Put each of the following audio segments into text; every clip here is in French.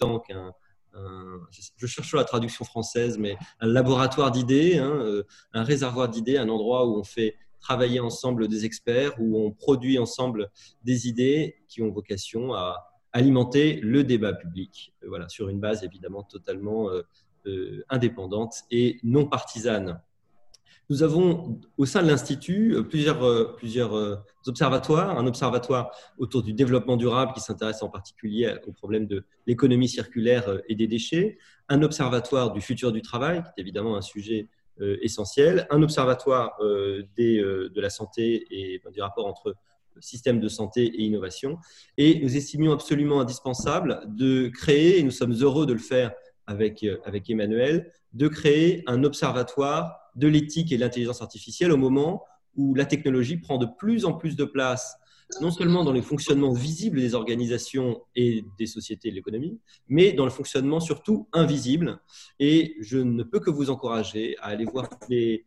temps qu'un je cherche la traduction française, mais un laboratoire d'idées, hein, euh, un réservoir d'idées, un endroit où on fait travailler ensemble des experts, où on produit ensemble des idées qui ont vocation à alimenter le débat public, euh, voilà, sur une base évidemment totalement euh, indépendante et non partisane. Nous avons au sein de l'Institut euh, plusieurs, euh, plusieurs euh, observatoires. Un observatoire autour du développement durable qui s'intéresse en particulier au problème de l'économie circulaire et des déchets. Un observatoire du futur du travail, qui est évidemment un sujet essentiel. Un observatoire des, de la santé et du rapport entre système de santé et innovation. Et nous estimions absolument indispensable de créer, et nous sommes heureux de le faire avec, avec Emmanuel, de créer un observatoire de l'éthique et de l'intelligence artificielle au moment où la technologie prend de plus en plus de place, non seulement dans les fonctionnements visibles des organisations et des sociétés et de l'économie, mais dans le fonctionnement surtout invisible. Et je ne peux que vous encourager à aller voir les,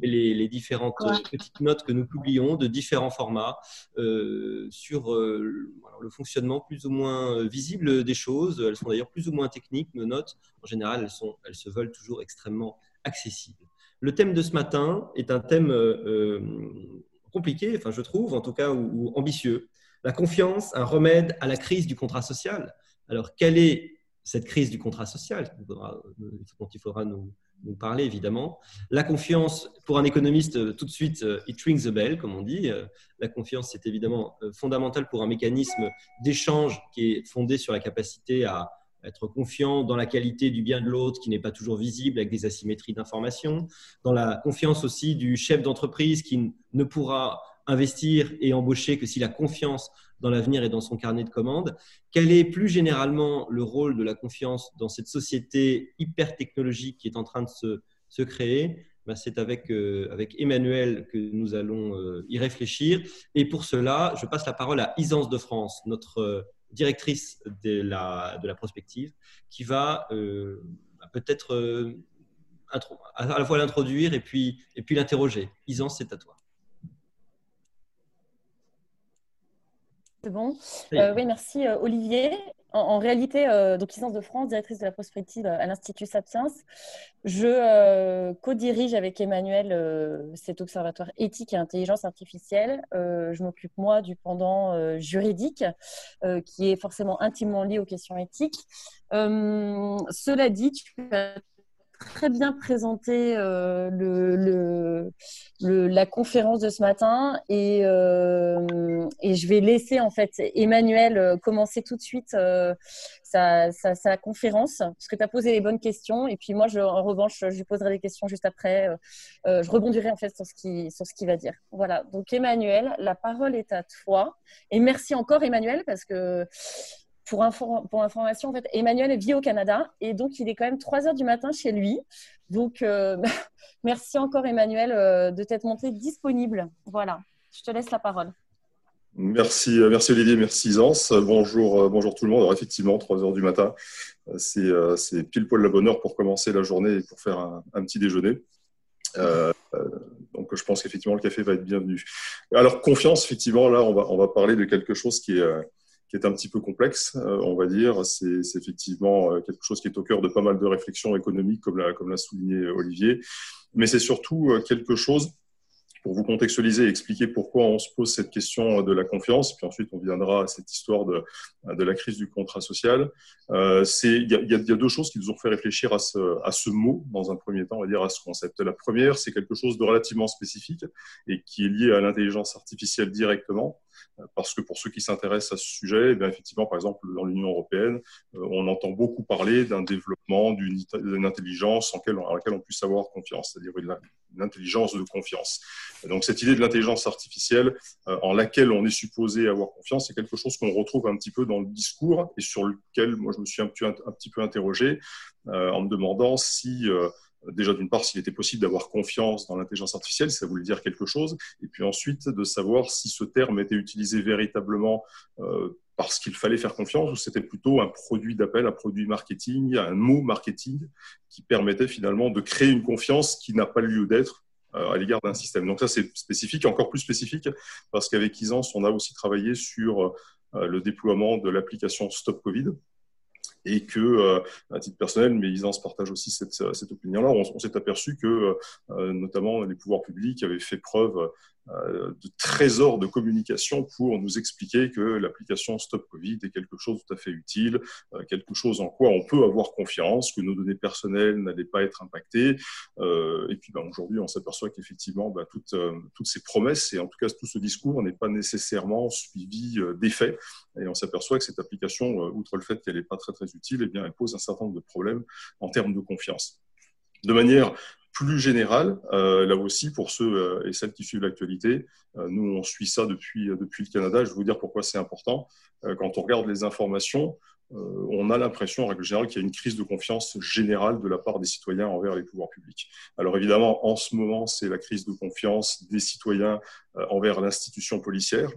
les, différentes petites notes que nous publions de différents formats euh, sur euh, le fonctionnement plus ou moins visible des choses. Elles sont d'ailleurs plus ou moins techniques, nos notes. En général, elles, sont, elles se veulent toujours extrêmement accessible. Le thème de ce matin est un thème euh, euh, compliqué, enfin je trouve, en tout cas, ou, ambitieux. La confiance, un remède à la crise du contrat social. Alors, quelle est cette crise du contrat social dont il faudra nous, parler, évidemment? La confiance, pour un économiste, euh, tout de suite, it rings the bell, comme on dit. La confiance, c'est évidemment fondamental pour un mécanisme d'échange qui est fondé sur la capacité à être confiant dans la qualité du bien de l'autre qui n'est pas toujours visible avec des asymétries d'information, dans la confiance aussi du chef d'entreprise qui ne pourra investir et embaucher que s'il a confiance dans l'avenir et dans son carnet de commandes. Quel est plus généralement le rôle de la confiance dans cette société hyper technologique qui est en train de se, se créer? Ben, c'est avec, euh, avec Emmanuel que nous allons euh, y réfléchir. Et pour cela, je passe la parole à Isance de France, notre directrice de la, de la prospective, qui va euh, peut-être euh, à la fois l'introduire et puis, et puis l'interroger. Isan, c'est à toi. C'est bon. Euh, oui, merci Olivier. En, réalité, euh, donc licence de France, directrice de la prospective à l'Institut Sapiens, je euh, co-dirige avec Emmanuel euh, cet observatoire éthique et intelligence artificielle. je m'occupe moi du pendant juridique qui est forcément intimement lié aux questions éthiques. cela dit, tu as très bien présenté euh, le, la conférence de ce matin et, euh, je vais laisser en fait Emmanuel euh, commencer tout de suite sa, conférence parce que tu as posé les bonnes questions et puis moi je, en revanche je lui poserai des questions juste après. je rebondirai en fait sur ce qu'il va dire. Voilà, donc Emmanuel, la parole est à toi et merci encore Emmanuel parce que pour, information, en fait, Emmanuel vit au Canada et donc il est quand même 3 heures du matin chez lui. Donc, euh, merci encore, Emmanuel, euh, de t'être monté disponible. Voilà, je te laisse la parole. Merci, euh, merci Olivier, merci Isance. Bonjour, bonjour tout le monde. Alors, effectivement, 3 heures du matin, c'est pile poil la bonne heure pour commencer la journée et pour faire un, petit déjeuner. donc, je pense qu'effectivement, le café va être bienvenu. Alors, confiance, effectivement, là, on va, on va parler de quelque chose qui est qui est un petit peu complexe, euh, on va dire. C'est effectivement euh, quelque chose qui est au cœur de pas mal de réflexions économiques, comme l'a souligné Olivier. Mais c'est surtout euh, quelque chose pour vous contextualiser et expliquer pourquoi on se pose cette question de la confiance, puis ensuite on viendra à cette histoire de, la crise du contrat social. Il y, a deux choses qui nous ont fait réfléchir à ce mot dans un premier temps, on va dire à ce concept. La première, c'est quelque chose de relativement spécifique et qui est lié à l'intelligence artificielle directement parce que pour ceux qui s'intéressent à ce sujet, eh effectivement, par exemple, dans l'Union européenne, euh, on entend beaucoup parler d'un développement d'une intelligence en, laquelle on puisse avoir confiance, c'est-à-dire une, intelligence de confiance. donc cette idée de l'intelligence artificielle euh, en laquelle on est supposé avoir confiance, c'est quelque chose qu'on retrouve un petit peu dans le discours et sur lequel moi je me suis un, un petit peu interrogé euh, en me demandant si déjà d'une part s'il était possible d'avoir confiance dans l'intelligence artificielle, ça voulait dire quelque chose, et puis ensuite de savoir si ce terme était utilisé véritablement euh, parce qu'il fallait faire confiance ou c'était plutôt un produit d'appel, un produit marketing, un mot marketing qui permettait finalement de créer une confiance qui n'a pas lieu d'être euh, à l'égard d'un système. Donc ça c'est spécifique, encore plus spécifique, parce qu'avec Isance, on a aussi travaillé sur euh, le déploiement de l'application Stop Covid, et que, à titre personnel, Mélisance partage aussi cette, cette opinion-là. On, on s'est aperçu que, notamment, les pouvoirs publics avaient fait preuve euh, de trésors de communication pour nous expliquer que l'application Stop Covid est quelque chose de tout à fait utile, euh, quelque chose en quoi on peut avoir confiance, que nos données personnelles n'allaient pas être impactées. Euh, et puis ben, aujourd'hui, on s'aperçoit qu'effectivement, ben, toutes, ces promesses et en tout cas tout ce discours n'est pas nécessairement suivi d'effets. Et on s'aperçoit que cette application, outre le fait qu'elle n'est pas très très utile, eh bien, elle pose un certain nombre de problèmes en termes de confiance. De manière plus général, euh, là aussi, pour ceux euh, et celles qui suivent l'actualité, euh, nous, on suit ça depuis, depuis le Canada. Je vais vous dire pourquoi c'est important. quand on regarde les informations, on a l'impression, en règle générale, qu'il y a une crise de confiance générale de la part des citoyens envers les pouvoirs publics. Alors évidemment, en ce moment, c'est la crise de confiance des citoyens envers l'institution policière,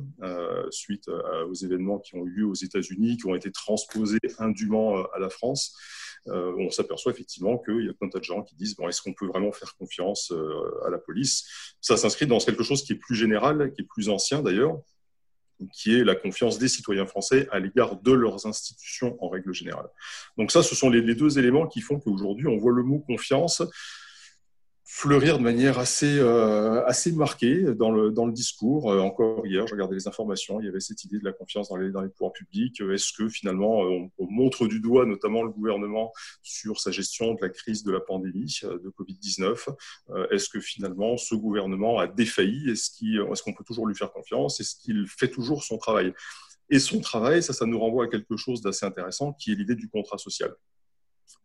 suite aux événements qui ont eu lieu aux États-Unis, qui ont été transposés indûment à la France. Euh, on s'aperçoit effectivement qu'il y a plein de gens qui disent bon, est-ce qu'on peut vraiment faire confiance euh, à la police? Ça s'inscrit dans quelque chose qui est plus général, qui est plus ancien d'ailleurs, qui est la confiance des citoyens français à l'égard de leurs institutions en règle générale. Donc ça, ce sont les, les deux éléments qui font qu'aujourd'hui, on voit le mot confiance fleurir de manière assez, euh, assez marquée dans le, dans le discours. Euh, encore hier, je regardais les informations, il y avait cette idée de la confiance dans les, dans les pouvoirs publics. Est-ce que finalement, on, montre du doigt notamment le gouvernement sur sa gestion de la crise de la pandémie euh, de Covid-19 Est-ce que finalement, ce gouvernement a défailli? Est-ce qu'on est peut toujours lui faire confiance? Est-ce qu'il fait toujours son travail? Et son travail, ça, ça nous renvoie à quelque chose d'assez intéressant, qui est l'idée du contrat social.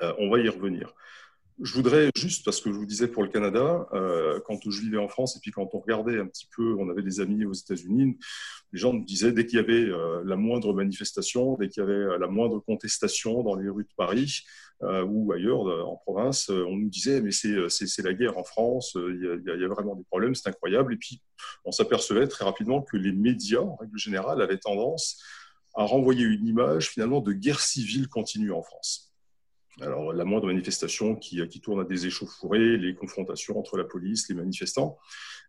on va y revenir. Je voudrais juste, parce que je vous disais pour le Canada, euh, quand je vivais en France et puis quand on regardait un petit peu, on avait des amis aux États-Unis, les gens nous disaient dès qu'il y avait euh, la moindre manifestation, dès qu'il y avait la moindre contestation dans les rues de Paris euh, ou ailleurs en province, on nous disait mais c'est la guerre en France, il y a vraiment des problèmes, c'est incroyable. Et puis on s'apercevait très rapidement que les médias, en règle générale, avaient tendance à renvoyer une image finalement de guerre civile continue en France. Alors, la moindre manifestation qui, tourne à des échauffourées, les confrontations entre la police, les manifestants.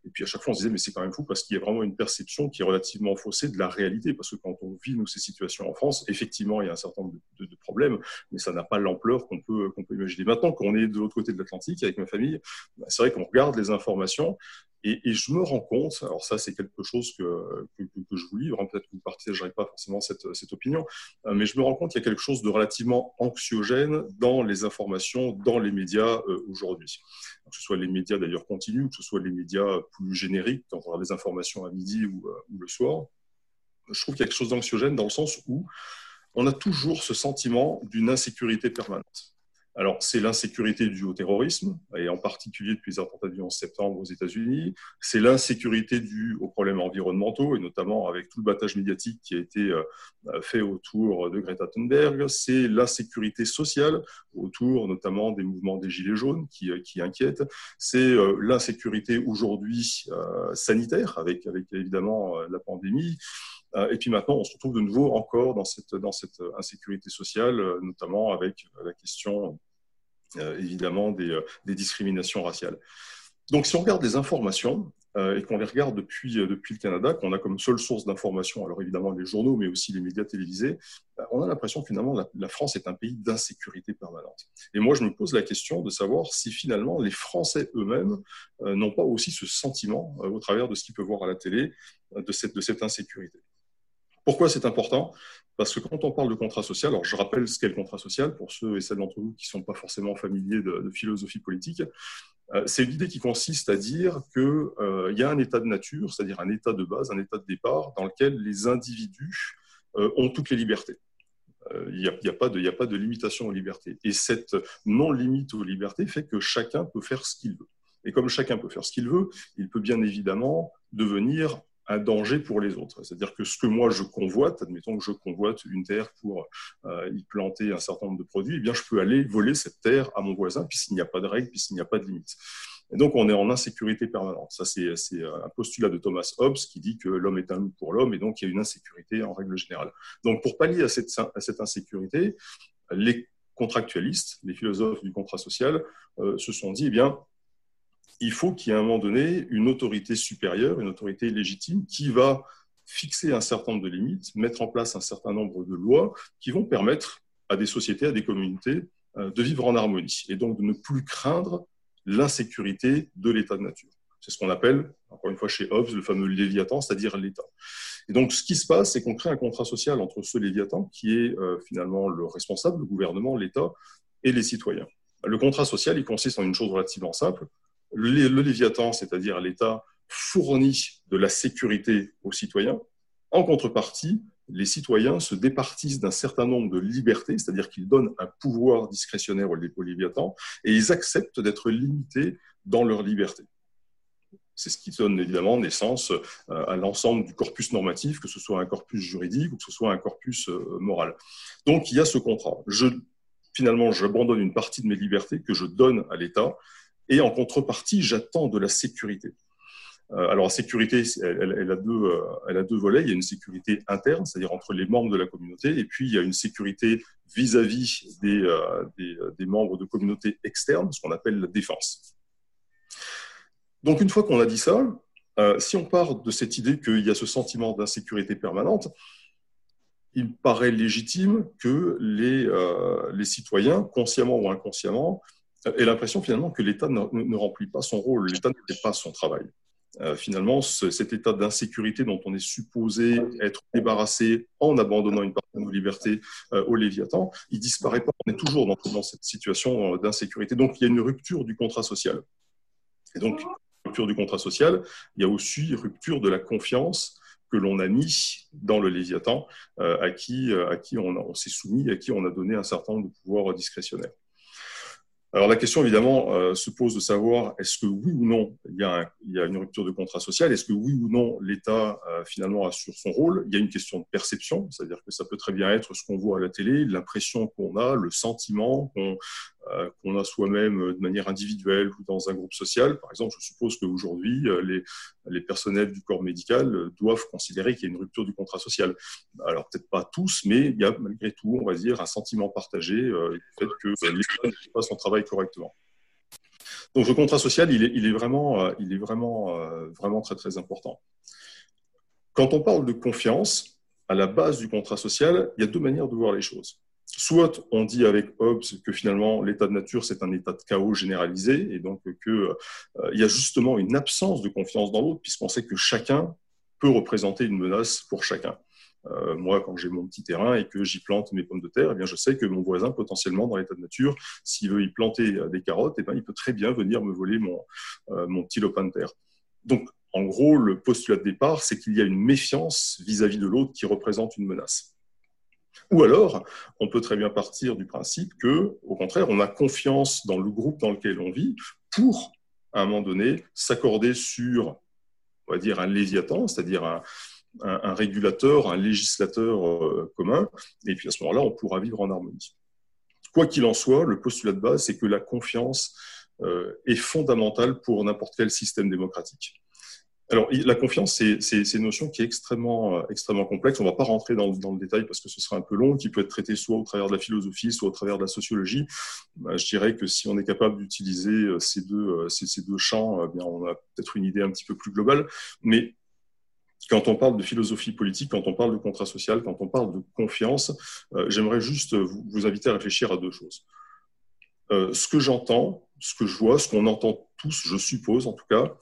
Et puis, à chaque fois, on se disait, mais c'est quand même fou parce qu'il y a vraiment une perception qui est relativement faussée de la réalité. Parce que quand on vit, nous, ces situations en France, effectivement, il y a un certain nombre de, de, problèmes, mais ça n'a pas l'ampleur qu'on peut, qu'on peut imaginer. Maintenant, quand on est de l'autre côté de l'Atlantique avec ma famille, bah, c'est vrai qu'on regarde les informations et, je me rends compte, alors ça c'est quelque chose que, que, je vous livre, hein, peut-être que vous ne partagerez pas forcément cette, cette opinion, euh, mais je me rends compte qu'il y a quelque chose de relativement anxiogène dans les informations, dans les médias euh, aujourd'hui. Que ce soit les médias d'ailleurs continus, que ce soit les médias plus génériques, quand on a des informations à midi ou, euh, ou le soir. Je trouve qu'il y a quelque chose d'anxiogène dans le sens où on a toujours ce sentiment d'une insécurité permanente. Alors, c'est l'insécurité due au terrorisme, et en particulier depuis les attentats du 11 septembre aux États-Unis. C'est l'insécurité due aux problèmes environnementaux, et notamment avec tout le battage médiatique qui a été euh, fait autour de Greta Thunberg. C'est l'insécurité sociale autour notamment des mouvements des Gilets jaunes qui, euh, qui inquiètent. C'est euh, l'insécurité aujourd'hui sanitaire, avec, avec évidemment la pandémie. Et puis maintenant, on se retrouve de nouveau encore dans cette, dans cette insécurité sociale, notamment avec la question euh, évidemment des, euh, des, discriminations raciales. Donc si on regarde les informations, euh, et qu'on les regarde depuis, depuis le Canada, qu'on a comme seule source d'information, alors évidemment les journaux, mais aussi les médias télévisés, on a l'impression finalement la, la, France est un pays d'insécurité permanente. Et moi, je me pose la question de savoir si finalement les Français eux-mêmes n'ont pas aussi ce sentiment, au travers de ce qu'ils peuvent voir à la télé, de cette, de cette insécurité. Pourquoi c'est important? Parce que quand on parle de contrat social, alors je rappelle ce qu'est le contrat social pour ceux et celles d'entre vous qui ne sont pas forcément familiers de, philosophie politique. Euh, c'est l'idée qui consiste à dire qu'il euh, y a un état de nature, c'est-à-dire un état de base, un état de départ, dans lequel les individus euh, ont toutes les libertés. Il n'y a, a pas de limitation aux libertés. Et cette non-limite aux libertés fait que chacun peut faire ce qu'il veut. Et comme chacun peut faire ce qu'il veut, il peut bien évidemment devenir un danger pour les autres. C'est-à-dire que ce que moi je convoite, admettons que je convoite une terre pour euh, y planter un certain nombre de produits, eh bien je peux aller voler cette terre à mon voisin puisqu'il n'y a pas de règles, puisqu'il n'y a pas de limites. Et donc on est en insécurité permanente. Ça c'est un postulat de Thomas Hobbes qui dit que l'homme est un loup pour l'homme et donc il y a une insécurité en règle générale. Donc pour pallier à cette, insécurité, les contractualistes, les philosophes du contrat social, euh, se sont dit, eh bien, il faut qu'il y ait à un moment donné une autorité supérieure, une autorité légitime qui va fixer un certain nombre de limites, mettre en place un certain nombre de lois qui vont permettre à des sociétés, à des communautés de vivre en harmonie et donc de ne plus craindre l'insécurité de l'état de nature. C'est ce qu'on appelle, encore une fois chez Hobbes, le fameux léviathan, c'est-à-dire l'État. Et donc, ce qui se passe, c'est qu'on crée un contrat social entre ce léviathan, qui est finalement le responsable, le gouvernement, l'État, et les citoyens. Le contrat social, il consiste en une chose relativement simple. Le, Léviathan, c'est-à-dire l'État, fournit de la sécurité aux citoyens. En contrepartie, les citoyens se départissent d'un certain nombre de libertés, c'est-à-dire qu'ils donnent un pouvoir discrétionnaire au Léviathan, et ils acceptent d'être limités dans leur liberté. C'est ce qui donne évidemment naissance euh, à l'ensemble du corpus normatif, que ce soit un corpus juridique ou que ce soit un corpus euh, moral. Donc il y a ce contrat. Finalement, j'abandonne une partie de mes libertés que je donne à l'État, et en contrepartie, j'attends de la sécurité. Euh, alors, la sécurité, elle, a deux, euh, elle, a deux, volets. Il y a une sécurité interne, c'est-à-dire entre les membres de la communauté, et puis il y a une sécurité vis-à-vis des, euh, membres de communautés externes, ce qu'on appelle la défense. Donc, une fois qu'on a dit ça, si on part de cette idée qu'il y a ce sentiment d'insécurité permanente, il paraît légitime que les citoyens, consciemment ou inconsciemment, aient l'impression finalement que l'État ne, remplit pas son rôle, l'État ne fait pas son travail. Euh, finalement, cet état d'insécurité dont on est supposé être débarrassé en abandonnant une partie de nos libertés euh, au Léviathan, il disparaît pas. On est toujours dans, cette situation d'insécurité. Donc, il y a une rupture du contrat social. Et donc, rupture du contrat social, il y a aussi rupture de la confiance que l'on a mis dans le Léviathan, euh, à qui, euh, à qui on, on s'est soumis, à qui on a donné un certain nombre de pouvoirs discrétionnaires. Alors la question évidemment euh, se pose de savoir est-ce que oui ou non il y, a une rupture de contrat social, est-ce que oui ou non l'État euh, finalement assure son rôle? Il y a une question de perception, c'est-à-dire que ça peut très bien être ce qu'on voit à la télé, l'impression qu'on a, le sentiment qu'on qu'on a soi-même de manière individuelle ou dans un groupe social. Par exemple, je suppose qu'aujourd'hui, les, les personnels du corps médical doivent considérer qu'il y a une rupture du contrat social. Alors peut-être pas tous, mais il y a malgré tout, on va dire, un sentiment partagé euh, du fait que l'État ne fait pas son travail correctement. Donc le contrat social, il est, vraiment, très important. Quand on parle de confiance, à la base du contrat social, il y a deux manières de voir les choses. Soit on dit avec Hobbes que finalement l'état de nature c'est un état de chaos généralisé et donc qu'il euh, y a justement une absence de confiance dans l'autre puisqu'on sait que chacun peut représenter une menace pour chacun. Euh, moi, quand j'ai mon petit terrain et que j'y plante mes pommes de terre, eh bien, je sais que mon voisin, potentiellement, dans l'état de nature, s'il veut y planter euh, des carottes, eh bien, il peut très bien venir me voler mon, mon petit lopin de terre. Donc, en gros, le postulat de départ, c'est qu'il y a une méfiance vis-à-vis de l'autre qui représente une menace. Ou alors, on peut très bien partir du principe que, au contraire, on a confiance dans le groupe dans lequel on vit pour, à un moment donné, s'accorder sur, on va dire, un léviathan, c'est-à-dire un, régulateur, un législateur euh, commun, et puis à ce moment-là, on pourra vivre en harmonie. Quoi qu'il en soit, le postulat de base, c'est que la confiance euh, est fondamentale pour n'importe quel système démocratique. Alors, la confiance, c'est une notion qui est extrêmement, euh, extrêmement complexe. On ne va pas rentrer dans, le détail parce que ce serait un peu long, qui peut être traité soit au travers de la philosophie, soit au travers de la sociologie. Bah, je dirais que si on est capable d'utiliser euh, ces deux, euh, ces, deux champs, bien, on a peut-être une idée un petit peu plus globale. Mais quand on parle de philosophie politique, quand on parle de contrat social, quand on parle de confiance, j'aimerais juste vous, inviter à réfléchir à deux choses. ce que j'entends, ce que je vois, ce qu'on entend tous, je suppose en tout cas,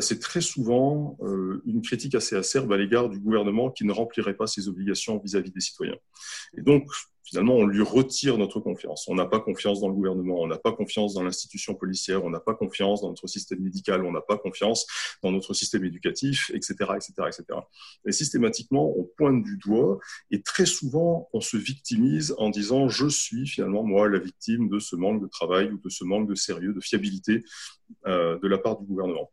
c'est très souvent euh, une critique assez acerbe à l'égard du gouvernement qui ne remplirait pas ses obligations vis-à-vis des citoyens. Et donc, finalement, on lui retire notre confiance. On n'a pas confiance dans le gouvernement, on n'a pas confiance dans l'institution policière, on n'a pas confiance dans notre système médical, on n'a pas confiance dans notre système éducatif, etc., etc., etc. Et systématiquement, on pointe du doigt et très souvent, on se victimise en disant je suis finalement moi la victime de ce manque de travail ou de ce manque de sérieux, de fiabilité euh, de la part du gouvernement.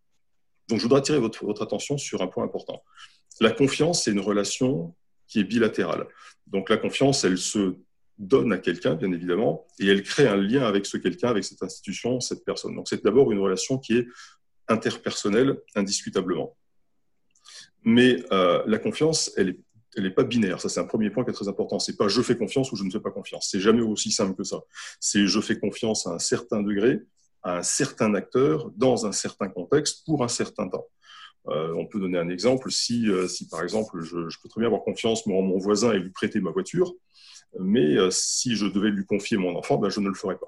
Donc, je voudrais attirer votre, attention sur un point important. La confiance, c'est une relation qui est bilatérale. Donc, la confiance, elle se donne à quelqu'un, bien évidemment, et elle crée un lien avec ce quelqu'un, avec cette institution, cette personne. Donc, c'est d'abord une relation qui est interpersonnelle, indiscutablement. Mais euh, la confiance, elle est elle n'est pas binaire. Ça, c'est un premier point qui est très important. C'est pas je fais confiance ou je ne fais pas confiance. C'est jamais aussi simple que ça. C'est je fais confiance à un certain degré à un certain acteur dans un certain contexte pour un certain temps. Euh, on peut donner un exemple. Si, euh, si par exemple, je, peux très bien avoir confiance en mon voisin et lui prêter ma voiture, mais si je devais lui confier mon enfant, ben, je ne le ferais pas.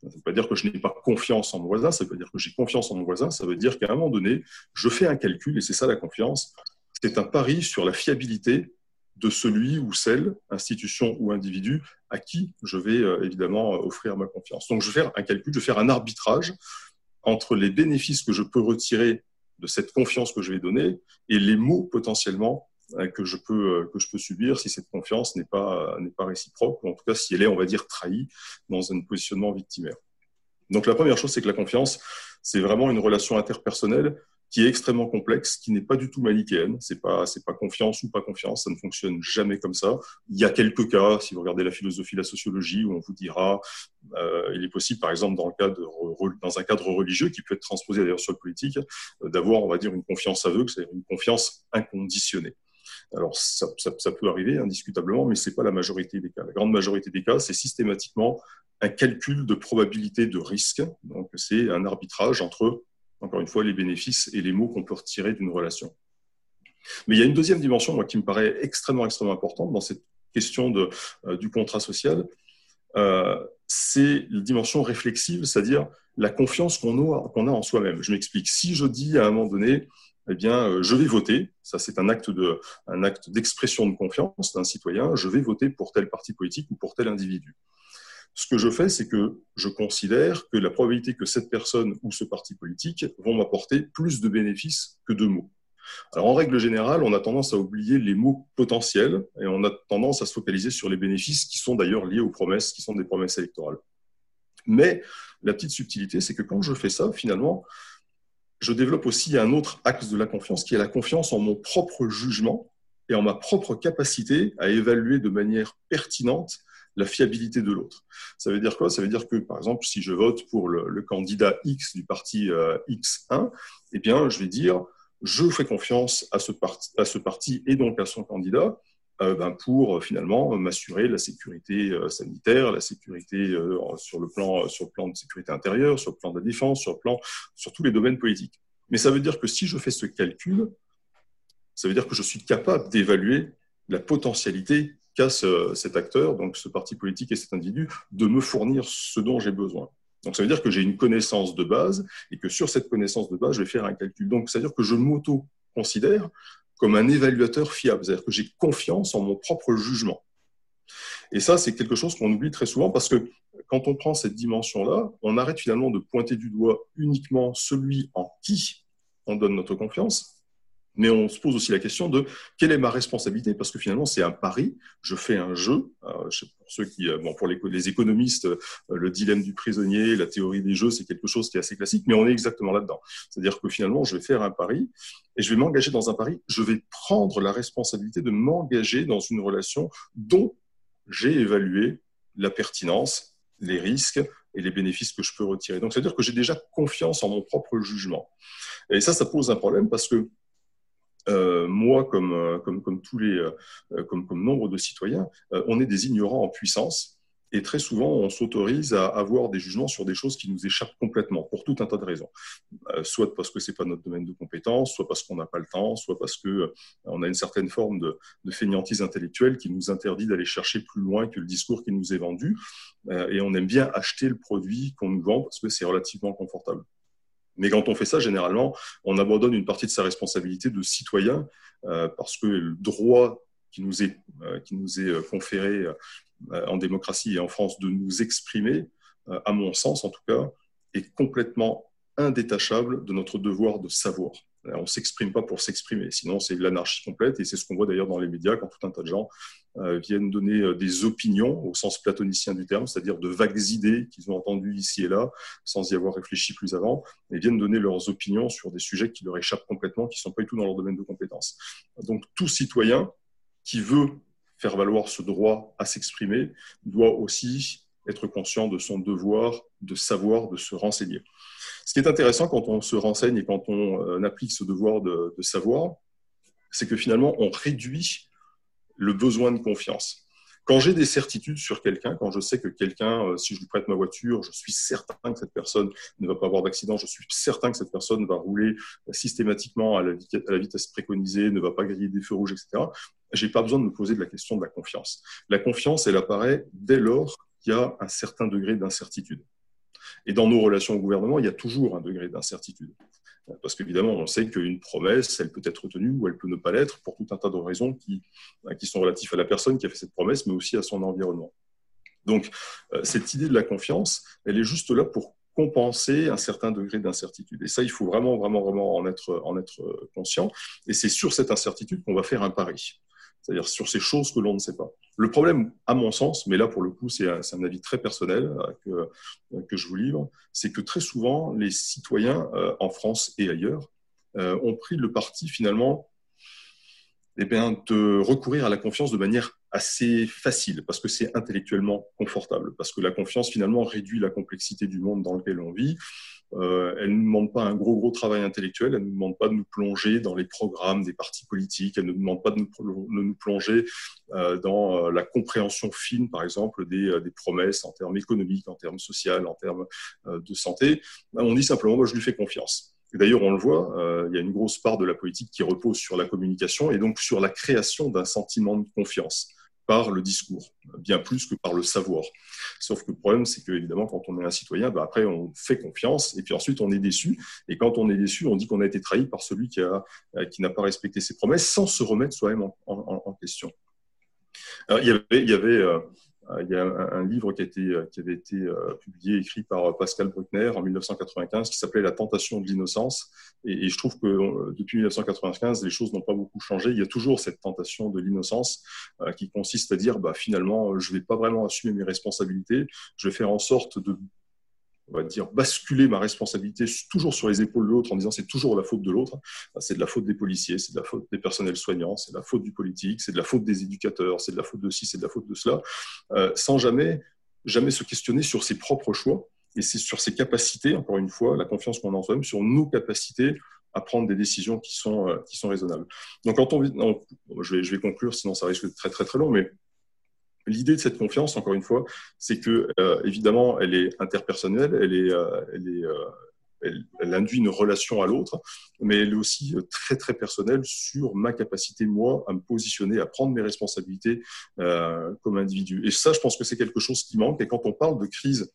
Ça ne veut pas dire que je n'ai pas confiance en mon voisin, ça veut dire que j'ai confiance en mon voisin, ça veut dire qu'à un moment donné, je fais un calcul, et c'est ça la confiance, c'est un pari sur la fiabilité de celui ou celle, institution ou individu, à qui je vais euh, évidemment offrir ma confiance. Donc je vais faire un calcul, je vais faire un arbitrage entre les bénéfices que je peux retirer de cette confiance que je vais donner et les maux potentiellement euh, que je peux, euh, que je peux subir si cette confiance n'est pas, n'est pas réciproque, ou en tout cas si elle est, on va dire, trahie dans un positionnement victimaire. Donc la première chose, c'est que la confiance, c'est vraiment une relation interpersonnelle qui est extrêmement complexe, qui n'est pas du tout manichéenne. C'est pas, c'est pas confiance ou pas confiance. Ça ne fonctionne jamais comme ça. Il y a quelques cas, si vous regardez la philosophie, la sociologie, où on vous dira, euh, il est possible, par exemple, dans le cadre, dans un cadre religieux, qui peut être transposé d'ailleurs sur le politique, euh, d'avoir, on va dire, une confiance aveugle, c'est-à-dire une confiance inconditionnée. Alors, ça, ça, ça, peut arriver indiscutablement, mais ce n'est pas la majorité des cas. La grande majorité des cas, c'est systématiquement un calcul de probabilité de risque. Donc, c'est un arbitrage entre encore une fois, les bénéfices et les mots qu'on peut retirer d'une relation. Mais il y a une deuxième dimension, qui me paraît extrêmement, extrêmement importante dans cette question de, euh, du contrat social. Euh, c'est la dimension réflexive, c'est-à-dire la confiance qu'on a, en soi-même. Je m'explique. Si je dis à un moment donné, eh bien, euh, je vais voter, ça c'est un acte un acte d'expression de confiance d'un citoyen, je vais voter pour tel parti politique ou pour tel individu ce que je fais, c'est que je considère que la probabilité que cette personne ou ce parti politique vont m'apporter plus de bénéfices que de mots. Alors en règle générale, on a tendance à oublier les mots potentiels et on a tendance à se focaliser sur les bénéfices qui sont d'ailleurs liés aux promesses, qui sont des promesses électorales. Mais la petite subtilité, c'est que quand je fais ça, finalement, je développe aussi un autre axe de la confiance qui est la confiance en mon propre jugement et en ma propre capacité à évaluer de manière pertinente la fiabilité de l'autre. Ça veut dire quoi? Ça veut dire que, par exemple, si je vote pour le, candidat X du parti euh, X1, eh bien, je vais dire, je fais confiance à ce, parti, et donc à son candidat euh, ben, pour euh, finalement m'assurer la sécurité sanitaire, la sécurité sur, le plan, sur le plan de sécurité intérieure, sur le plan de la défense, sur, le plan, sur tous les domaines politiques. Mais ça veut dire que si je fais ce calcul, ça veut dire que je suis capable d'évaluer la potentialité qu'a cet acteur, donc ce parti politique et cet individu, de me fournir ce dont j'ai besoin. Donc ça veut dire que j'ai une connaissance de base et que sur cette connaissance de base, je vais faire un calcul. Donc ça veut dire que je m'auto-considère comme un évaluateur fiable, c'est-à-dire que j'ai confiance en mon propre jugement. Et ça, c'est quelque chose qu'on oublie très souvent parce que quand on prend cette dimension-là, on arrête finalement de pointer du doigt uniquement celui en qui on donne notre confiance, mais on se pose aussi la question de quelle est ma responsabilité? Parce que finalement, c'est un pari. Je fais un jeu. Euh, pour ceux qui, euh, bon, pour les, économistes, euh, le dilemme du prisonnier, la théorie des jeux, c'est quelque chose qui est assez classique, mais on est exactement là-dedans. C'est-à-dire que finalement, je vais faire un pari et je vais m'engager dans un pari. Je vais prendre la responsabilité de m'engager dans une relation dont j'ai évalué la pertinence, les risques et les bénéfices que je peux retirer. Donc, c'est-à-dire que j'ai déjà confiance en mon propre jugement. Et ça, ça pose un problème parce que euh, moi, comme, euh, comme, comme, tous les, euh, comme, comme nombre de citoyens, on est des ignorants en puissance. Et très souvent, on s'autorise à avoir des jugements sur des choses qui nous échappent complètement, pour tout un tas de raisons. soit parce que ce n'est pas notre domaine de compétence, soit parce qu'on n'a pas le temps, soit parce qu'on a une certaine forme de, de, fainéantise intellectuelle qui nous interdit d'aller chercher plus loin que le discours qui nous est vendu. et on aime bien acheter le produit qu'on nous vend parce que c'est relativement confortable. Mais quand on fait ça, généralement, on abandonne une partie de sa responsabilité de citoyen euh, parce que le droit qui nous est, euh, qui nous est euh, conféré en démocratie et en France de nous exprimer, à mon sens en tout cas, est complètement indétachable de notre devoir de savoir. On ne s'exprime pas pour s'exprimer, sinon c'est l'anarchie complète, et c'est ce qu'on voit d'ailleurs dans les médias quand tout un tas de gens viennent donner euh, des opinions au sens platonicien du terme, c'est-à-dire de vagues idées qu'ils ont entendues ici et là, sans y avoir réfléchi plus avant, et viennent donner leurs opinions sur des sujets qui leur échappent complètement, qui ne sont pas du tout dans leur domaine de compétence. Donc tout citoyen qui veut faire valoir ce droit à s'exprimer doit aussi être conscient de son devoir de savoir, de se renseigner. Ce qui est intéressant quand on se renseigne et quand on euh, applique ce devoir de, de savoir, c'est que finalement, on réduit le besoin de confiance. Quand j'ai des certitudes sur quelqu'un, quand je sais que quelqu'un, euh, si je lui prête ma voiture, je suis certain que cette personne ne va pas avoir d'accident, je suis certain que cette personne va rouler systématiquement à la, vitesse préconisée, ne va pas griller des feux rouges, etc. j'ai pas besoin de me poser de la question de la confiance. La confiance, elle apparaît dès lors qu'il y a un certain degré d'incertitude. Et dans nos relations au gouvernement, il y a toujours un degré d'incertitude. Parce qu'évidemment, on sait qu'une promesse, elle peut être tenue ou elle peut ne pas l'être pour tout un tas de raisons qui, qui sont relatives à la personne qui a fait cette promesse, mais aussi à son environnement. Donc, euh, cette idée de la confiance, elle est juste là pour compenser un certain degré d'incertitude. Et ça, il faut vraiment, vraiment, vraiment en être, en être conscient. Et c'est sur cette incertitude qu'on va faire un pari c'est-à-dire sur ces choses que l'on ne sait pas. Le problème, à mon sens, mais là pour le coup c'est un, avis très personnel euh, que, que je vous livre, c'est que très souvent les citoyens euh, en France et ailleurs euh, ont pris le parti finalement eh bien, de recourir à la confiance de manière assez facile, parce que c'est intellectuellement confortable, parce que la confiance finalement réduit la complexité du monde dans lequel on vit. Euh, elle ne nous demande pas un gros, gros travail intellectuel, elle ne nous demande pas de nous plonger dans les programmes des partis politiques, elle ne demande pas de nous, plonger euh, dans euh, la compréhension fine, par exemple, des, promesses en termes économiques, en termes sociaux, en termes de santé. On dit simplement, moi, je lui fais confiance. D'ailleurs, on le voit, il y a une grosse part de la politique qui repose sur la communication et donc sur la création d'un sentiment de confiance par le discours, bien plus que par le savoir. Sauf que le problème, c'est que évidemment, quand on est un citoyen, bah, après, on fait confiance, et puis ensuite, on est déçu. Et quand on est déçu, on dit qu'on a été trahi par celui qui, qui n'a pas respecté ses promesses, sans se remettre soi-même en, question. Alors, il y avait, euh, euh, il y a un, livre euh, qui avait été euh, publié, écrit par Pascal Bruckner en 1995, qui s'appelait La tentation de l'innocence. Et, je trouve que depuis 1995, les choses n'ont pas beaucoup changé. Il y a toujours cette tentation de l'innocence qui consiste à dire, bah, finalement, je ne vais pas vraiment assumer mes responsabilités. Je vais faire en sorte de on va dire, basculer ma responsabilité toujours sur les épaules de l'autre en disant c'est toujours la faute de l'autre. C'est de la faute des policiers, c'est de la faute des personnels soignants, c'est de la faute du politique, c'est de la faute des éducateurs, c'est de la faute de ci, c'est de la faute de cela, euh, sans jamais, jamais se questionner sur ses propres choix et c'est sur ses capacités, encore une fois, la confiance qu'on a en soi-même, sur nos capacités à prendre des décisions qui sont, euh, qui sont raisonnables. Donc, quand on, je, vais, je vais conclure, sinon ça risque d'être très, très, très long, mais L'idée de cette confiance, encore une fois, c'est que euh, évidemment, elle est interpersonnelle, euh, euh, elle, induit une relation à l'autre, mais elle est aussi très très personnelle sur ma capacité moi à me positionner, à prendre mes responsabilités comme individu. Et ça, je pense que c'est quelque chose qui manque. Et quand on parle de crise,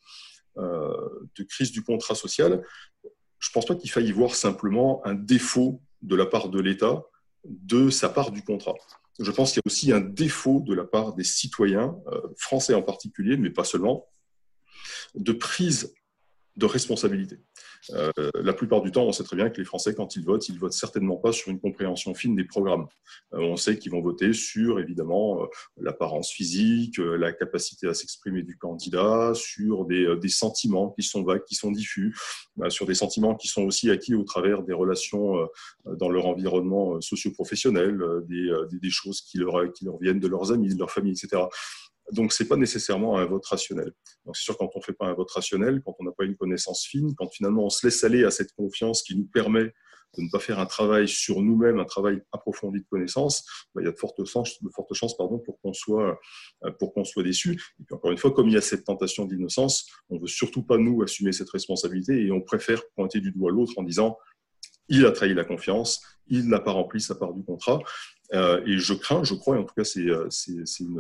de crise du contrat social, je pense pas qu'il faille y voir simplement un défaut de la part de l'État de sa part du contrat je pense qu'il y a aussi un défaut de la part des citoyens, euh, français en particulier, mais pas seulement, de prise de responsabilité. Euh, la plupart du temps, on sait très bien que les Français, quand ils votent, ils votent certainement pas sur une compréhension fine des programmes. Euh, on sait qu'ils vont voter sur, évidemment, euh, l'apparence physique, la capacité à s'exprimer du candidat, sur des, des, sentiments qui sont vagues, qui sont diffus, sur des sentiments qui sont aussi acquis au travers des relations dans leur environnement socio-professionnel, des, des, des, choses qui leur, qui leur viennent de leurs amis, de leur famille, etc. Donc, ce n'est pas nécessairement un vote rationnel. C'est sûr, quand on ne fait pas un vote rationnel, quand on n'a pas une connaissance fine, quand finalement on se laisse aller à cette confiance qui nous permet de ne pas faire un travail sur nous-mêmes, un travail approfondi de connaissance, bah, il y a de fortes chances, de fortes chances pardon, pour qu'on soit, euh, pour soit déçu. Et puis encore une fois, comme il y a cette tentation d'innocence, on ne veut surtout pas nous assumer cette responsabilité et on préfère pointer du doigt l'autre en disant il a trahi la confiance, il n'a pas rempli sa part du contrat. Euh, et je crains, je crois, et en tout cas c'est, euh, c'est une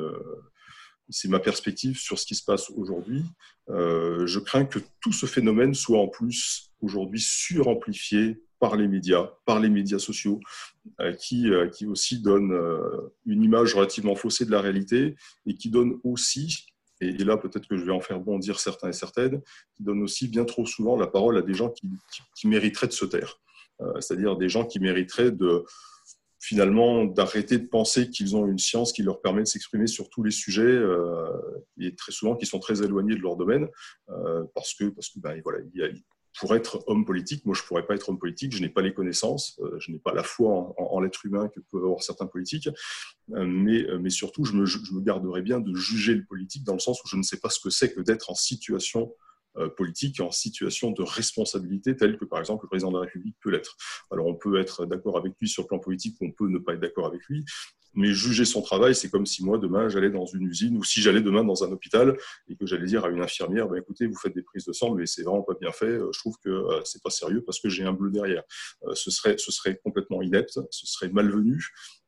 c'est ma perspective sur ce qui se passe aujourd'hui. Euh, je crains que tout ce phénomène soit en plus aujourd'hui suramplifié par les médias, par les médias sociaux, euh, qui, euh, qui aussi donnent une image relativement faussée de la réalité et qui donnent aussi, et, là peut-être que je vais en faire bondir certains et certaines, qui donnent aussi bien trop souvent la parole à des gens qui, qui mériteraient de se taire. C'est-à-dire des gens qui mériteraient de, finalement d'arrêter de penser qu'ils ont une science qui leur permet de s'exprimer sur tous les sujets euh, et très souvent qui sont très éloignés de leur domaine euh, parce que parce que ben, voilà il pour être homme politique, moi je pourrais pas être homme politique, je n'ai pas les connaissances, euh, je n'ai pas la foi en, en, l'être humain que peuvent avoir certains politiques, mais, mais surtout je me, je me garderais bien de juger le politique dans le sens où je ne sais pas ce que c'est que d'être en situation politique en situation de responsabilité telle que par exemple le président de la République peut l'être. Alors on peut être d'accord avec lui sur le plan politique on peut ne pas être d'accord avec lui, mais juger son travail, c'est comme si moi demain j'allais dans une usine ou si j'allais demain dans un hôpital et que j'allais dire à une infirmière, ben, écoutez, vous faites des prises de sang, mais c'est vraiment pas bien fait. Euh, je trouve que euh, c'est pas sérieux parce que j'ai un bleu derrière. ce serait, ce serait complètement inepte, ce serait malvenu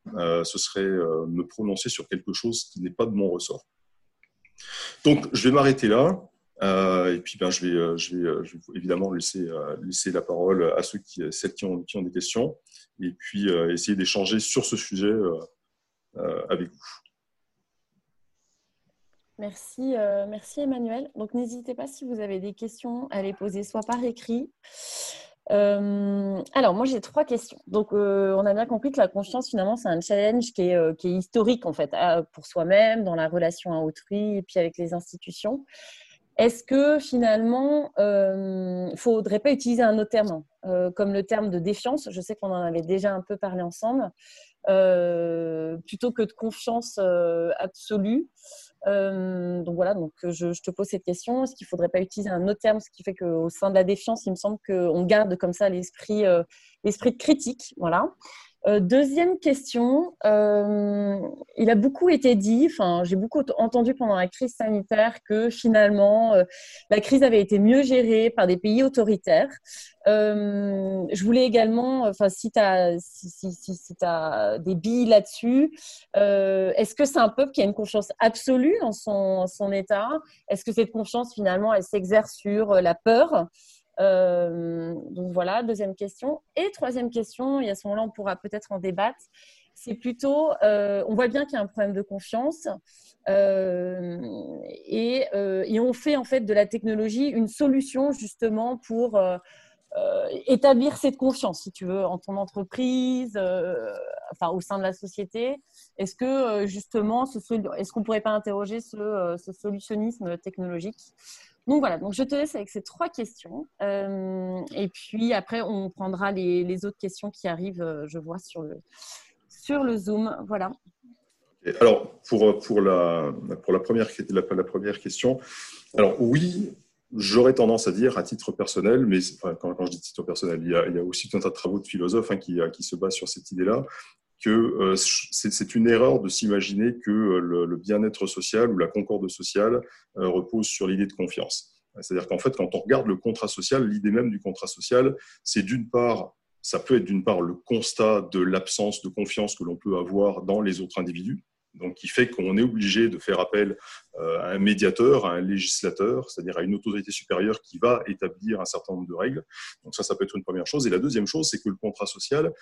ce serait me prononcer sur quelque chose qui n'est pas de mon ressort. Donc, je vais m'arrêter là. Et puis, ben, je, vais, je, vais, je, vais, évidemment laisser, la parole à ceux qui, celles qui ont, qui ont des questions et puis essayer d'échanger sur ce sujet avec vous. Merci, euh, merci Emmanuel. Donc n'hésitez pas si vous avez des questions à les poser soit par écrit. Euh, alors moi j'ai trois questions. Donc euh, on a bien compris que la confiance finalement c'est un challenge qui est, historique en fait pour soi-même, dans la relation à autrui et puis avec les institutions. Est-ce que finalement il ne faudrait pas utiliser un autre terme comme le terme de défiance? Je sais qu'on en avait déjà un peu parlé ensemble. plutôt que de confiance absolue. Euh, donc voilà, donc euh, je, te pose cette question. Est-ce qu'il ne faudrait pas utiliser un autre terme, ce qui fait qu'au sein de la défiance, il me semble qu'on garde comme ça l'esprit, euh, l'esprit de critique, voilà. Deuxième question, il a beaucoup été dit, enfin j'ai beaucoup entendu pendant la crise sanitaire que finalement la crise avait été mieux gérée par des pays autoritaires. Euh, je voulais également, enfin, si tu as, si, des billes là-dessus, euh, est-ce que c'est un peuple qui a une confiance absolue en son, son État? Est-ce que cette confiance, finalement, elle s'exerce sur la peur? Euh, Donc voilà, deuxième question. Et troisième question, et à ce moment-là, on pourra peut-être en débattre, c'est plutôt, on voit bien qu'il y a un problème de confiance. et, et, on fait en fait de la technologie une solution justement pour euh, établir cette confiance, si tu veux, en ton entreprise, euh, enfin au sein de la société. Est-ce que euh, justement, ce, est-ce qu'on pourrait pas interroger ce, solutionnisme technologique? Donc voilà, donc je te laisse avec ces trois questions. et puis après, on prendra les, autres questions qui arrivent, je vois, sur le, sur le Zoom. Voilà. Alors, pour, pour, la, pour la, première, la, première question, alors oui, J'aurais tendance à dire, à titre personnel, mais quand, je dis titre personnel, il y, a, aussi tout un tas de travaux de philosophes hein, qui, qui, se basent sur cette idée-là, euh, c'est une erreur de s'imaginer que euh, le, bien-être social ou la concorde sociale euh, repose sur l'idée de confiance. C'est-à-dire qu'en fait, quand on regarde le contrat social, l'idée même du contrat social, c'est d'une part, ça peut être d'une part le constat de l'absence de confiance que l'on peut avoir dans les autres individus, donc qui fait qu'on est obligé de faire appel à un médiateur, à un législateur, c'est-à-dire à une autorité supérieure qui va établir un certain nombre de règles. Donc ça, ça peut être une première chose. Et la deuxième chose, c'est que le contrat social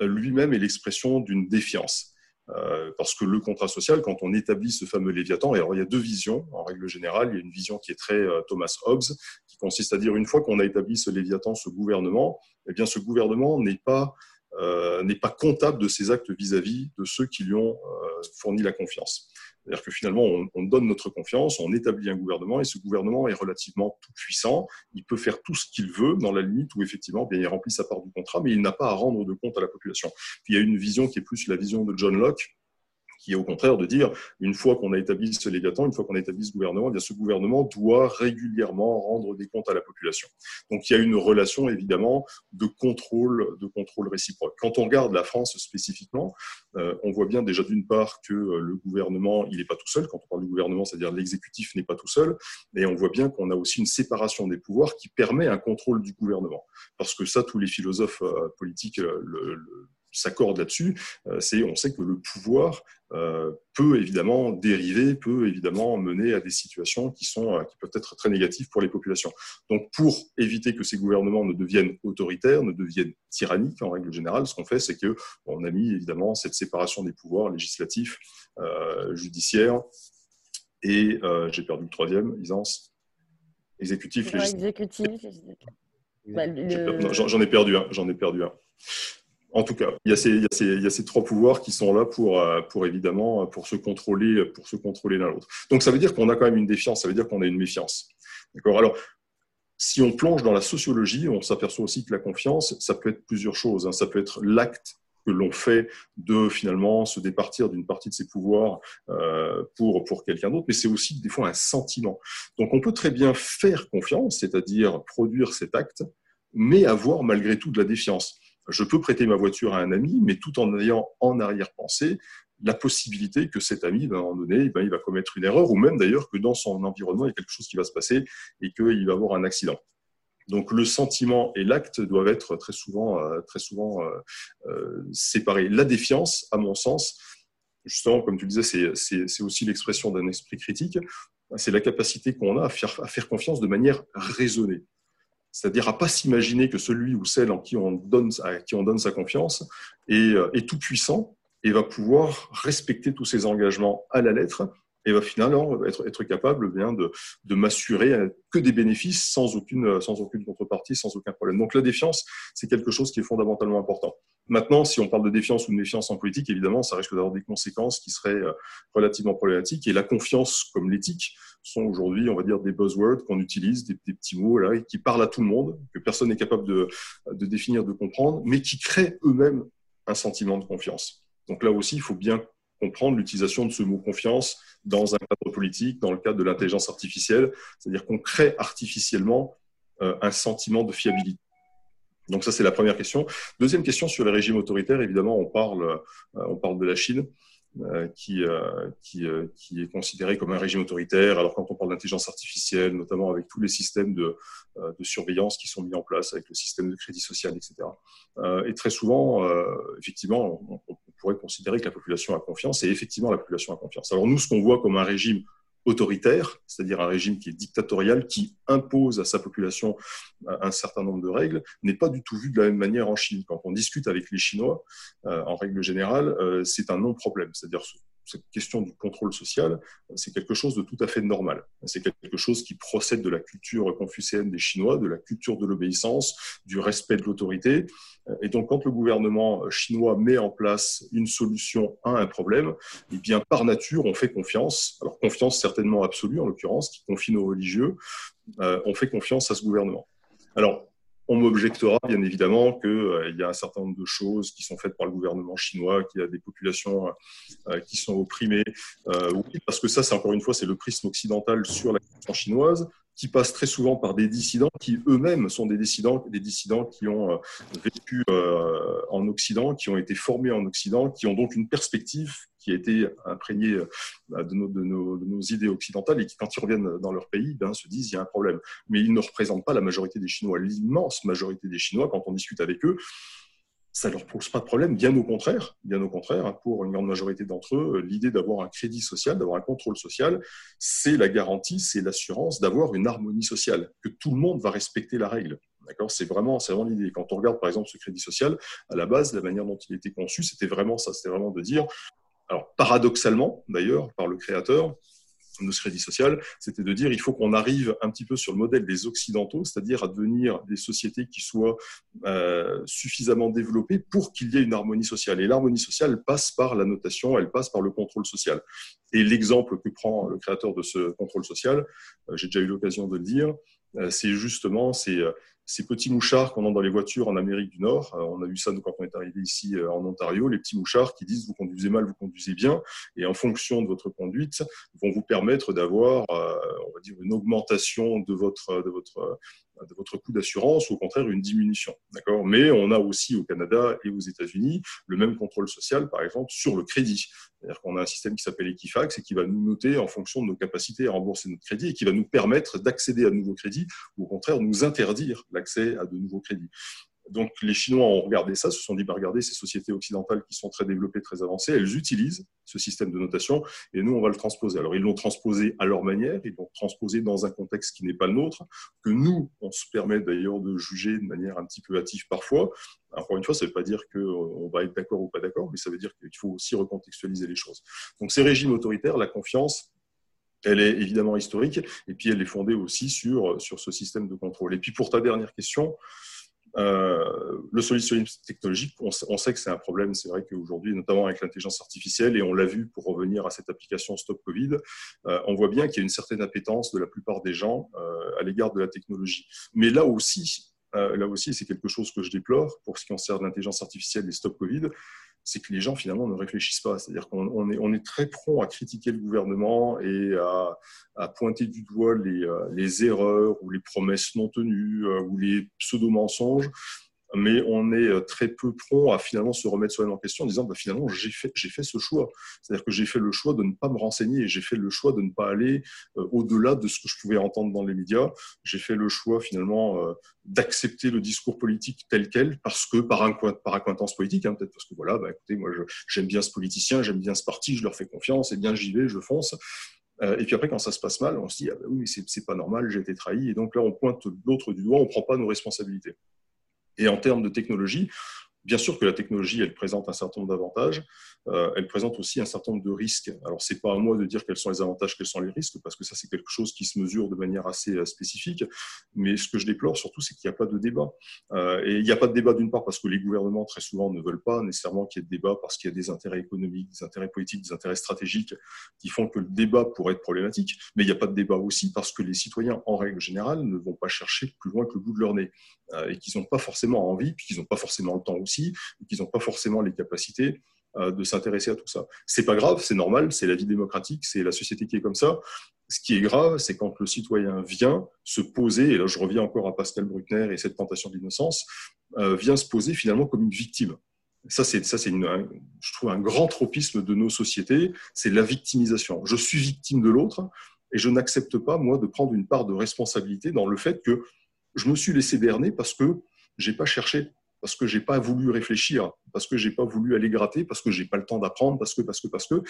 lui-même est l'expression d'une défiance. Euh, parce que le contrat social, quand on établit ce fameux Léviathan, et alors il y a deux visions en règle générale. Il y a une vision qui est très Thomas Hobbes, qui consiste à dire une fois qu'on a établi ce Léviathan, ce gouvernement, eh bien ce gouvernement n'est pas euh, n'est pas comptable de ses actes vis-à-vis de ceux qui lui ont euh, fourni la confiance. C'est-à-dire que finalement, on, donne notre confiance, on établit un gouvernement et ce gouvernement est relativement tout puissant. Il peut faire tout ce qu'il veut dans la limite où effectivement, bien, il remplit sa part du contrat, mais il n'a pas à rendre de compte à la population. Il y a une vision qui est plus la vision de John Locke, qui est au contraire de dire, une fois qu'on a établi ce légatant, une fois qu'on a établi ce gouvernement, eh ce gouvernement doit régulièrement rendre des comptes à la population. Donc il y a une relation évidemment de contrôle, de contrôle réciproque. Quand on regarde la France spécifiquement, euh, on voit bien déjà d'une part que euh, le gouvernement, il n'est pas tout seul. Quand on parle du gouvernement, c'est-à-dire l'exécutif n'est pas tout seul, et on voit bien qu'on a aussi une séparation des pouvoirs qui permet un contrôle du gouvernement. Parce que ça, tous les philosophes euh, politiques le s'accorde là-dessus, euh, c'est on sait que le pouvoir euh, peut évidemment dériver, peut évidemment mener à des situations qui sont euh, qui peuvent être très négatives pour les populations. Donc pour éviter que ces gouvernements ne deviennent autoritaires, ne deviennent tyranniques en règle générale, ce qu'on fait, c'est que on a mis évidemment cette séparation des pouvoirs législatifs, judiciaires et j'ai perdu le troisième, Isance, exécutif, législatif. J'en ai perdu un. J'en ai perdu un. En tout cas, il y, a ces, trois pouvoirs qui sont là pour, euh, évidemment pour se contrôler, pour se contrôler l'un l'autre. Donc ça veut dire qu'on a quand même une défiance, ça veut dire qu'on a une méfiance. D'accord? Alors, si on plonge dans la sociologie, on s'aperçoit aussi que la confiance, ça peut être plusieurs choses. Hein. Ça peut être l'acte que l'on fait de finalement se départir d'une partie de ses pouvoirs euh, pour, pour quelqu'un d'autre, mais c'est aussi des fois un sentiment. Donc on peut très bien faire confiance, c'est-à-dire produire cet acte, mais avoir malgré tout de la défiance je peux prêter ma voiture à un ami, mais tout en ayant en arrière-pensée la possibilité que cet ami, ben, à un moment donné, ben, il va commettre une erreur, ou même d'ailleurs que dans son environnement, il y a quelque chose qui va se passer et qu'il va avoir un accident. Donc le sentiment et l'acte doivent être très souvent, euh, euh, euh, séparés. La défiance, à mon sens, justement, comme tu disais, c'est aussi l'expression d'un esprit critique. C'est la capacité qu'on a à faire confiance de manière raisonnée. C'est-à-dire à pas s'imaginer que celui ou celle en qui on donne, à qui on donne sa confiance est, est tout puissant et va pouvoir respecter tous ses engagements à la lettre et va finalement être, être capable bien de, de m'assurer que des bénéfices sans aucune, sans aucune contrepartie, sans aucun problème. Donc la défiance, c'est quelque chose qui est fondamentalement important. Maintenant, si on parle de défiance ou de méfiance en politique, évidemment, ça risque d'avoir des conséquences qui seraient euh, relativement problématiques. Et la confiance, comme l'éthique, sont aujourd'hui, on va dire, des buzzwords qu'on utilise, des, petits mots là, qui parlent à tout le monde, que personne n'est capable de, de définir, de comprendre, mais qui créent eux-mêmes un sentiment de confiance. Donc là aussi, il faut bien comprendre l'utilisation de ce mot confiance dans un cadre politique, dans le cadre de l'intelligence artificielle, c'est-à-dire qu'on crée artificiellement euh, un sentiment de fiabilité. Donc ça, c'est la première question. Deuxième question sur les régimes autoritaires, évidemment, on parle, euh, on parle de la Chine. Euh, qui, qui, est considéré comme un régime autoritaire. Alors quand on parle d'intelligence artificielle, notamment avec tous les systèmes de, de, surveillance qui sont mis en place, avec le système de crédit social, etc. et très souvent, effectivement, on, pourrait considérer que la population a confiance, et effectivement, la population a confiance. Alors nous, ce qu'on voit comme un régime autoritaire, c'est-à-dire un régime qui est dictatorial, qui impose à sa population un certain nombre de règles, n'est pas du tout vu de la même manière en Chine. Quand on discute avec les Chinois, euh, en règle générale, euh, c'est un non-problème. C'est-à-dire cette question du contrôle social, c'est quelque chose de tout à fait normal. C'est quelque chose qui procède de la culture confucéenne des Chinois, de la culture de l'obéissance, du respect de l'autorité. Et donc, quand le gouvernement chinois met en place une solution à un problème, eh bien, par nature, on fait confiance. Alors, confiance certainement absolue, en l'occurrence, qui confie nos religieux. Euh, on fait confiance à ce gouvernement. Alors, on m'objectera bien évidemment qu'il euh, y a un certain nombre de choses qui sont faites par le gouvernement chinois, qu'il y a des populations euh, qui sont opprimées. Euh, oui, parce que ça, c'est encore une fois, c'est le prisme occidental sur la question chinoise qui passe très souvent par des dissidents qui eux-mêmes sont des dissidents, des dissidents qui ont euh, vécu euh, en Occident, qui ont été formés en Occident, qui ont donc une perspective qui a été imprégnée euh, de nos, de nos, idées occidentales et qui, quand ils reviennent dans leur pays, ben, se disent il y a un problème. Mais ils ne représentent pas la majorité des Chinois. L'immense majorité des Chinois, quand on discute avec eux, ça leur pose pas de problème, bien au contraire, bien au contraire, pour une grande majorité d'entre eux, l'idée d'avoir un crédit social, d'avoir un contrôle social, c'est la garantie, c'est l'assurance d'avoir une harmonie sociale, que tout le monde va respecter la règle. D'accord? C'est vraiment, c'est vraiment l'idée. Quand on regarde par exemple ce crédit social, à la base, la manière dont il était conçu, c'était vraiment ça, c'était vraiment de dire, alors paradoxalement d'ailleurs, par le créateur, de ce crédit social, c'était de dire il faut qu'on arrive un petit peu sur le modèle des Occidentaux, c'est-à-dire à devenir des sociétés qui soient euh, suffisamment développées pour qu'il y ait une harmonie sociale. Et l'harmonie sociale passe par la notation, elle passe par le contrôle social. Et l'exemple que prend le créateur de ce contrôle social, euh, j'ai déjà eu l'occasion de le dire, euh, c'est justement c'est ces petits mouchards qu'on a dans les voitures en Amérique du Nord. Euh, on a vu ça quand on est arrivé ici euh, en Ontario, les petits mouchards qui disent vous conduisez mal, vous conduisez bien, et en fonction de votre conduite, vont vous permettre d'avoir, euh, on va dire, une augmentation de votre, de votre de votre coût d'assurance ou au contraire une diminution. Mais on a aussi au Canada et aux États-Unis le même contrôle social, par exemple, sur le crédit. C'est-à-dire a un système qui s'appelle Equifax et qui va nous noter en fonction de nos capacités à rembourser notre crédit et qui va nous permettre d'accéder à de nouveaux crédits ou au contraire nous interdire l'accès à de nouveaux crédits. Donc les Chinois ont regardé ça, se sont dit, bah, regardez, ces sociétés occidentales qui sont très développées, très avancées, elles utilisent ce système de notation et nous, on va le transposer. Alors ils l'ont transposé à leur manière, ils l'ont transposé dans un contexte qui n'est pas le nôtre, que nous, on se permet d'ailleurs de juger de manière un petit peu hâtive parfois. Encore une fois, ça ne veut pas dire qu'on va être d'accord ou pas d'accord, mais ça veut dire qu'il faut aussi recontextualiser les choses. Donc ces régimes autoritaires, la confiance, elle est évidemment historique, et puis elle est fondée aussi sur, sur ce système de contrôle. Et puis pour ta dernière question, euh, le solutionnisme technologique, on, sait que c'est un problème. C'est vrai qu'aujourd'hui, notamment avec l'intelligence artificielle, et on l'a vu pour revenir à cette application Stop Covid, euh, on voit bien qu'il y a une certaine appétence de la plupart des gens euh, à l'égard de la technologie. Mais là aussi, là aussi, c'est quelque chose que je déplore pour ce qui concerne l'intelligence artificielle et Stop Covid, c'est que les gens finalement ne réfléchissent pas. C'est-à-dire qu'on est, très prompt à critiquer le gouvernement et à, pointer du doigt les, euh, les, erreurs ou les promesses non tenues euh, ou les pseudo-mensonges mais on est euh, très peu prompt à finalement se remettre soi-même en question en disant bah, finalement j'ai fait, ce choix. C'est-à-dire que j'ai fait le choix de ne pas me renseigner, j'ai fait le choix de ne pas aller euh, au-delà de ce que je pouvais entendre dans les médias, j'ai fait le choix finalement euh, d'accepter le discours politique tel quel parce que par, un, par politique, hein, peut-être parce que voilà, bah, écoutez, moi j'aime bien ce politicien, j'aime bien ce parti, je leur fais confiance, et bien j'y vais, je fonce. et puis après, quand ça se passe mal, on se dit ah bah oui, c'est, c'est pas normal, j'ai été trahi. Et donc là, on pointe l'autre du doigt, on prend pas nos responsabilités. Et en termes de technologie, Bien sûr que la technologie, elle présente un certain nombre d'avantages, euh, elle présente aussi un certain nombre de risques. Alors, c'est pas à moi de dire quels sont les avantages, quels sont les risques, parce que ça, c'est quelque chose qui se mesure de manière assez euh, spécifique. Mais ce que je déplore surtout, c'est qu'il n'y a pas de débat. Euh, et il n'y a pas de débat d'une part parce que les gouvernements, très souvent, ne veulent pas nécessairement qu'il y ait de débat parce qu'il y a des intérêts économiques, des intérêts politiques, des intérêts stratégiques qui font que le débat pourrait être problématique. Mais il n'y a pas de débat aussi parce que les citoyens, en règle générale, ne vont pas chercher plus loin que le bout de leur nez et qu'ils n'ont pas forcément envie, puis qu'ils n'ont pas forcément le temps aussi qu'ils n'ont pas forcément les capacités euh, de s'intéresser à tout ça. C'est pas grave, c'est normal, c'est la vie démocratique, c'est la société qui est comme ça. Ce qui est grave, c'est quand le citoyen vient se poser, et là je reviens encore à Pascal Bruckner et cette tentation d'innocence, euh, vient se poser finalement comme une victime. Ça, c'est, ça, c'est je trouve un grand tropisme de nos sociétés, c'est la victimisation. Je suis victime de l'autre et je n'accepte pas, moi, de prendre une part de responsabilité dans le fait que je me suis laissé berner parce que j'ai pas cherché parce que j'ai pas voulu réfléchir, parce que j'ai pas voulu aller gratter, parce que j'ai pas le temps d'apprendre, parce que, parce que, parce que.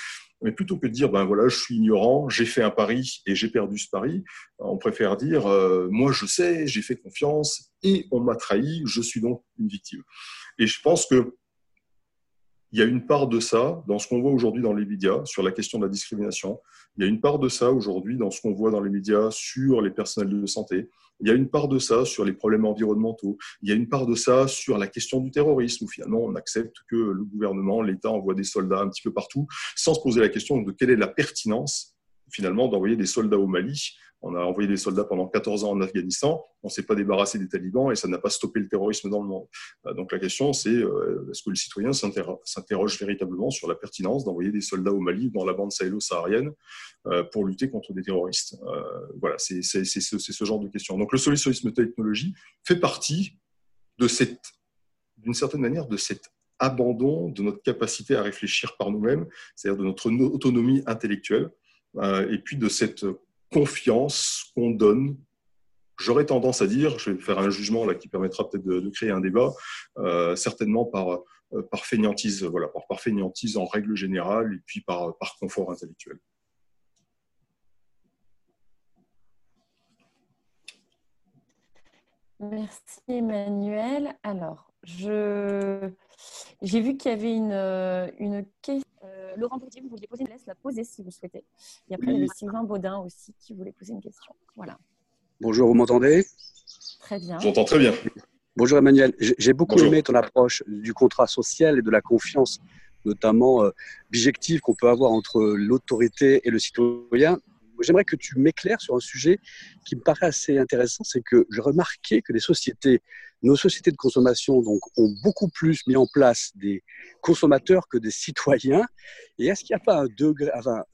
Mais plutôt que de dire, ben voilà, je suis ignorant, j'ai fait un pari et j'ai perdu ce pari, on préfère dire, euh, moi je sais, j'ai fait confiance et on m'a trahi, je suis donc une victime. Et je pense que il y a une part de ça dans ce qu'on voit aujourd'hui dans les médias sur la question de la discrimination. Il y a une part de ça aujourd'hui dans ce qu'on voit dans les médias sur les personnels de santé. Il y a une part de ça sur les problèmes environnementaux. Il y a une part de ça sur la question du terrorisme, où finalement on accepte que le gouvernement, l'État envoie des soldats un petit peu partout, sans se poser la question de quelle est la pertinence finalement d'envoyer des soldats au Mali on a envoyé des soldats pendant 14 ans en Afghanistan, on ne s'est pas débarrassé des talibans et ça n'a pas stoppé le terrorisme dans le monde. Euh, donc la question, c'est euh, est-ce que le citoyen s'interroge véritablement sur la pertinence d'envoyer des soldats au Mali, dans la bande sahélo-saharienne, euh, pour lutter contre des terroristes? Voilà, c'est ce, genre de questions. Donc le solutionnisme technologie fait partie d'une certaine manière, de cet abandon de notre capacité à réfléchir par nous-mêmes, c'est-à-dire de notre autonomie intellectuelle, et puis de cette confiance qu'on donne. J'aurais tendance à dire, je vais faire un jugement là qui permettra peut-être de, créer un débat, euh, certainement par, euh, par fainéantise, voilà, par, par fainéantise en règle générale et puis par, par confort intellectuel. Merci Emmanuel. Alors, je j'ai vu qu'il y avait une, euh, une question. Euh, Laurent Poutier, vous vouliez poser une laisse la poser si vous souhaitez. Et après, il y avait Sylvain Baudin aussi qui voulait poser une question. Voilà. Bonjour, vous m'entendez? Très bien. J'entends très bien. Bonjour Emmanuel. J'ai beaucoup aimé ton approche du contrat social et de la confiance, notamment euh, bijective qu'on peut avoir entre l'autorité et le citoyen. J'aimerais que tu m'éclaires sur un sujet qui me paraît assez intéressant, c'est que j'ai remarqué que les sociétés nos sociétés de consommation donc, ont beaucoup plus mis en place des consommateurs que des citoyens. Et est-ce qu'il n'y a pas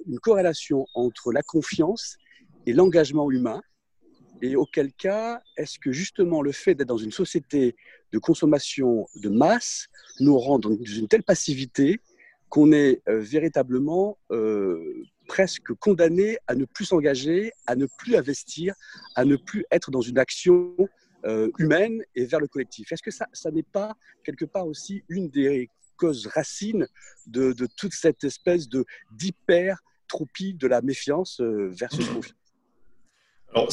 une corrélation entre la confiance et l'engagement humain? Et auquel cas, est-ce que justement le fait d'être dans une société de consommation de masse nous rend dans une telle passivité qu'on est euh, véritablement euh, presque condamné à ne plus s'engager, à ne plus investir, à ne plus être dans une action euh, humaine et vers le collectif. Est-ce que ça, ça n'est pas quelque part aussi une des causes racines de, de toute cette espèce de d'hypertropie de la méfiance euh, versus confiance alors,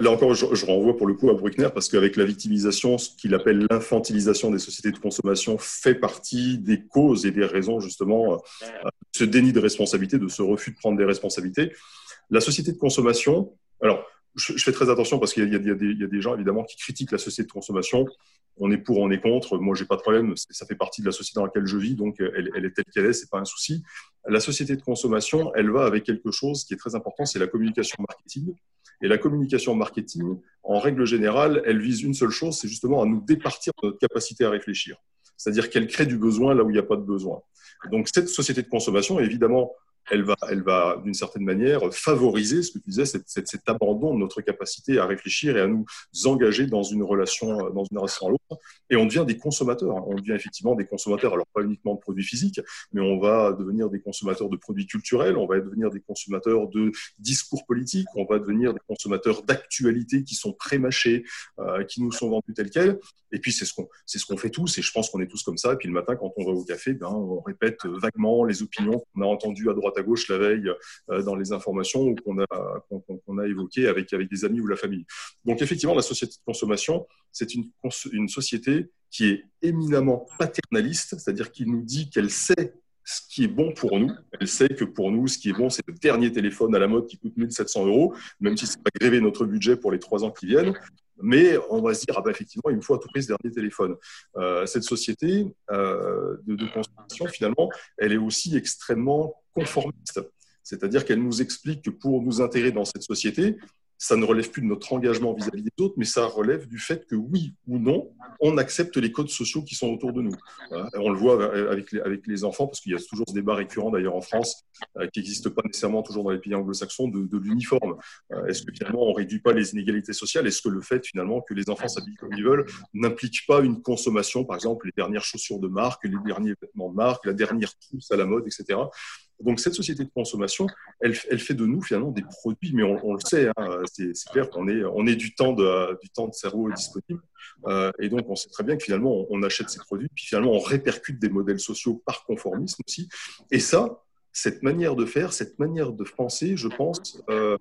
là, encore, je, renvoie pour le coup à Bruckner, parce qu'avec la victimisation, ce qu'il appelle l'infantilisation des sociétés de consommation fait partie des causes et des raisons, justement, de euh, ce déni de responsabilité, de ce refus de prendre des responsabilités. La société de consommation, alors, je, fais très attention parce qu'il y, y, a des gens évidemment qui critiquent la société de consommation. On est pour, on est contre. Moi, j'ai pas de problème. Ça fait partie de la société dans laquelle je vis, donc elle, elle est telle qu'elle est. C'est pas un souci. La société de consommation, elle va avec quelque chose qui est très important, c'est la communication marketing. Et la communication marketing, en règle générale, elle vise une seule chose, c'est justement à nous départir de notre capacité à réfléchir. C'est-à-dire qu'elle crée du besoin là où il n'y a pas de besoin. Donc cette société de consommation, évidemment, elle va, elle va d'une certaine manière favoriser ce que tu disais, cet, abandon de notre capacité à réfléchir et à nous engager dans une relation, dans une relation à l'autre. Et on devient des consommateurs. On devient effectivement des consommateurs, alors pas uniquement de produits physiques, mais on va devenir des consommateurs de produits culturels, on va devenir des consommateurs de discours politiques, on va devenir des consommateurs d'actualités qui sont prémâchées, euh, qui nous sont vendus tels quels. Et puis c'est ce qu'on ce qu'on fait tous. Et je pense qu'on est tous comme ça. Et puis le matin, quand on va au café, ben, on répète vaguement les opinions qu'on a entendues à droite à gauche la veille euh, dans les informations qu'on a qu'on a évoquées avec avec des amis ou la famille. Donc effectivement, la société de consommation, c'est une une société qui est éminemment paternaliste, c'est-à-dire qui nous dit qu'elle sait ce qui est bon pour nous. Elle sait que pour nous, ce qui est bon, c'est le dernier téléphone à la mode qui coûte 1700 euros, même si c'est pas grévé notre budget pour les trois ans qui viennent. Mais on va se dire, ah ben effectivement, il me faut à tout prix ce dernier téléphone. Euh, cette société euh, de, consommation, finalement, elle est aussi extrêmement conformiste. C'est-à-dire qu'elle nous explique que pour nous intégrer dans cette société, ça ne relève plus de notre engagement vis-à-vis des autres, mais ça relève du fait que oui ou non, on accepte les codes sociaux qui sont autour de nous. On le voit avec les, avec les enfants, parce qu'il y a toujours ce débat récurrent d'ailleurs en France, euh, qui n'existe pas nécessairement toujours dans les pays anglo-saxons, de, l'uniforme. Euh, est-ce que finalement on réduit pas les inégalités sociales? Est-ce que le fait finalement que les enfants s'habillent comme ils veulent n'implique pas une consommation, par exemple les dernières chaussures de marque, les derniers vêtements de marque, la dernière trousse à la mode, etc. Donc cette société de consommation, elle, fait de nous finalement des produits, mais on, le sait, hein, c'est clair qu'on est, on est du temps de, du temps de cerveau disponible. Euh, et donc on sait très bien que finalement on, achète ces produits, puis finalement on répercute des modèles sociaux par conformisme aussi. Et ça, cette manière de faire, cette manière de penser, je pense, euh,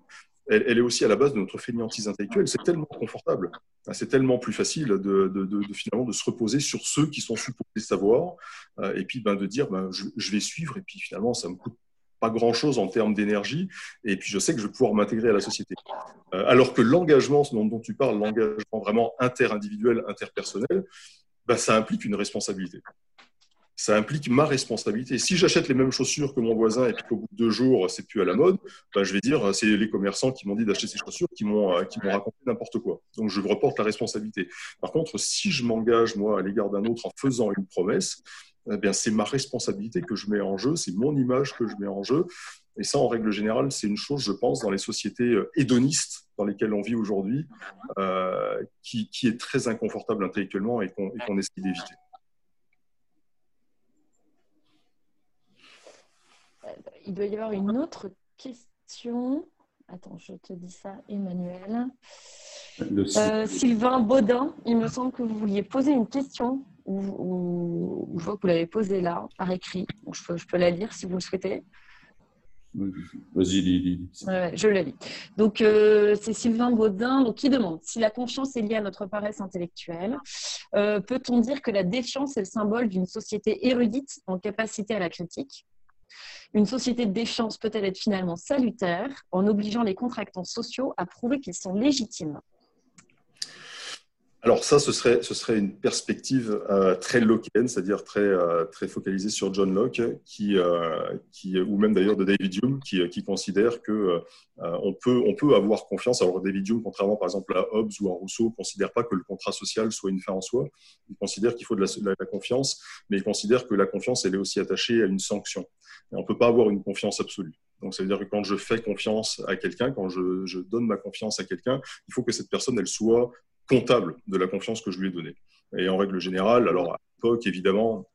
elle, est aussi à la base de notre fainéantise intellectuelle. C'est tellement confortable, c'est tellement plus facile de, finalement de se reposer sur ceux qui sont supposés savoir, euh, et puis ben, de dire ben, je, vais suivre, et puis finalement ça me coûte pas grand-chose en termes d'énergie, et puis je sais que je vais pouvoir m'intégrer à la société. Euh, alors que l'engagement dont, dont, tu parles, l'engagement vraiment inter-individuel, interpersonnel, ben, ça implique une responsabilité ça implique ma responsabilité. Si j'achète les mêmes chaussures que mon voisin et qu'au bout de deux jours, c'est plus à la mode, ben je vais dire, c'est les commerçants qui m'ont dit d'acheter ces chaussures qui m'ont euh, qui m'ont raconté n'importe quoi. Donc, je reporte la responsabilité. Par contre, si je m'engage, moi, à l'égard d'un autre en faisant une promesse, eh bien, c'est ma responsabilité que je mets en jeu, c'est mon image que je mets en jeu. Et ça, en règle générale, c'est une chose, je pense, dans les sociétés euh, hédonistes dans lesquelles on vit aujourd'hui, euh, qui, qui, est très inconfortable intellectuellement et qu'on essaie d'éviter. Il doit y avoir une autre question. Attends, je te dis ça, Emmanuel. Euh, Sylvain Baudin, il me semble que vous vouliez poser une question, ou, je vois que vous l'avez posée là, par écrit. je, peux, la lire si vous le souhaitez. Vas-y, lis. je la lis. Donc, euh, c'est Sylvain Baudin donc, qui demande si la confiance est liée à notre paresse intellectuelle. Euh, peut-on dire que la défiance est le symbole d'une société érudite en capacité à la critique? Une société de défiance peut-elle être finalement salutaire en obligeant les contractants sociaux à prouver qu'ils sont légitimes? Alors ça, ce serait, ce serait une perspective euh, très lockienne, c'est-à-dire très, euh, très focalisée sur John Locke, qui, euh, qui, ou même d'ailleurs de David Hume, qui, qui considère que on, peut, on peut avoir confiance. Alors David Hume, contrairement par exemple à Hobbes ou à Rousseau, ne considère pas que le contrat social soit une fin en soi. Il considère qu'il faut de la, la, confiance, mais il considère que la confiance, elle est aussi attachée à une sanction. Et on ne peut pas avoir une confiance absolue. Donc, ça veut dire que quand je fais confiance à quelqu'un, quand je, je, donne ma confiance à quelqu'un, il faut que cette personne, elle soit comptable de la confiance que je lui ai donnée. Et en règle générale, alors à l'époque, évidemment,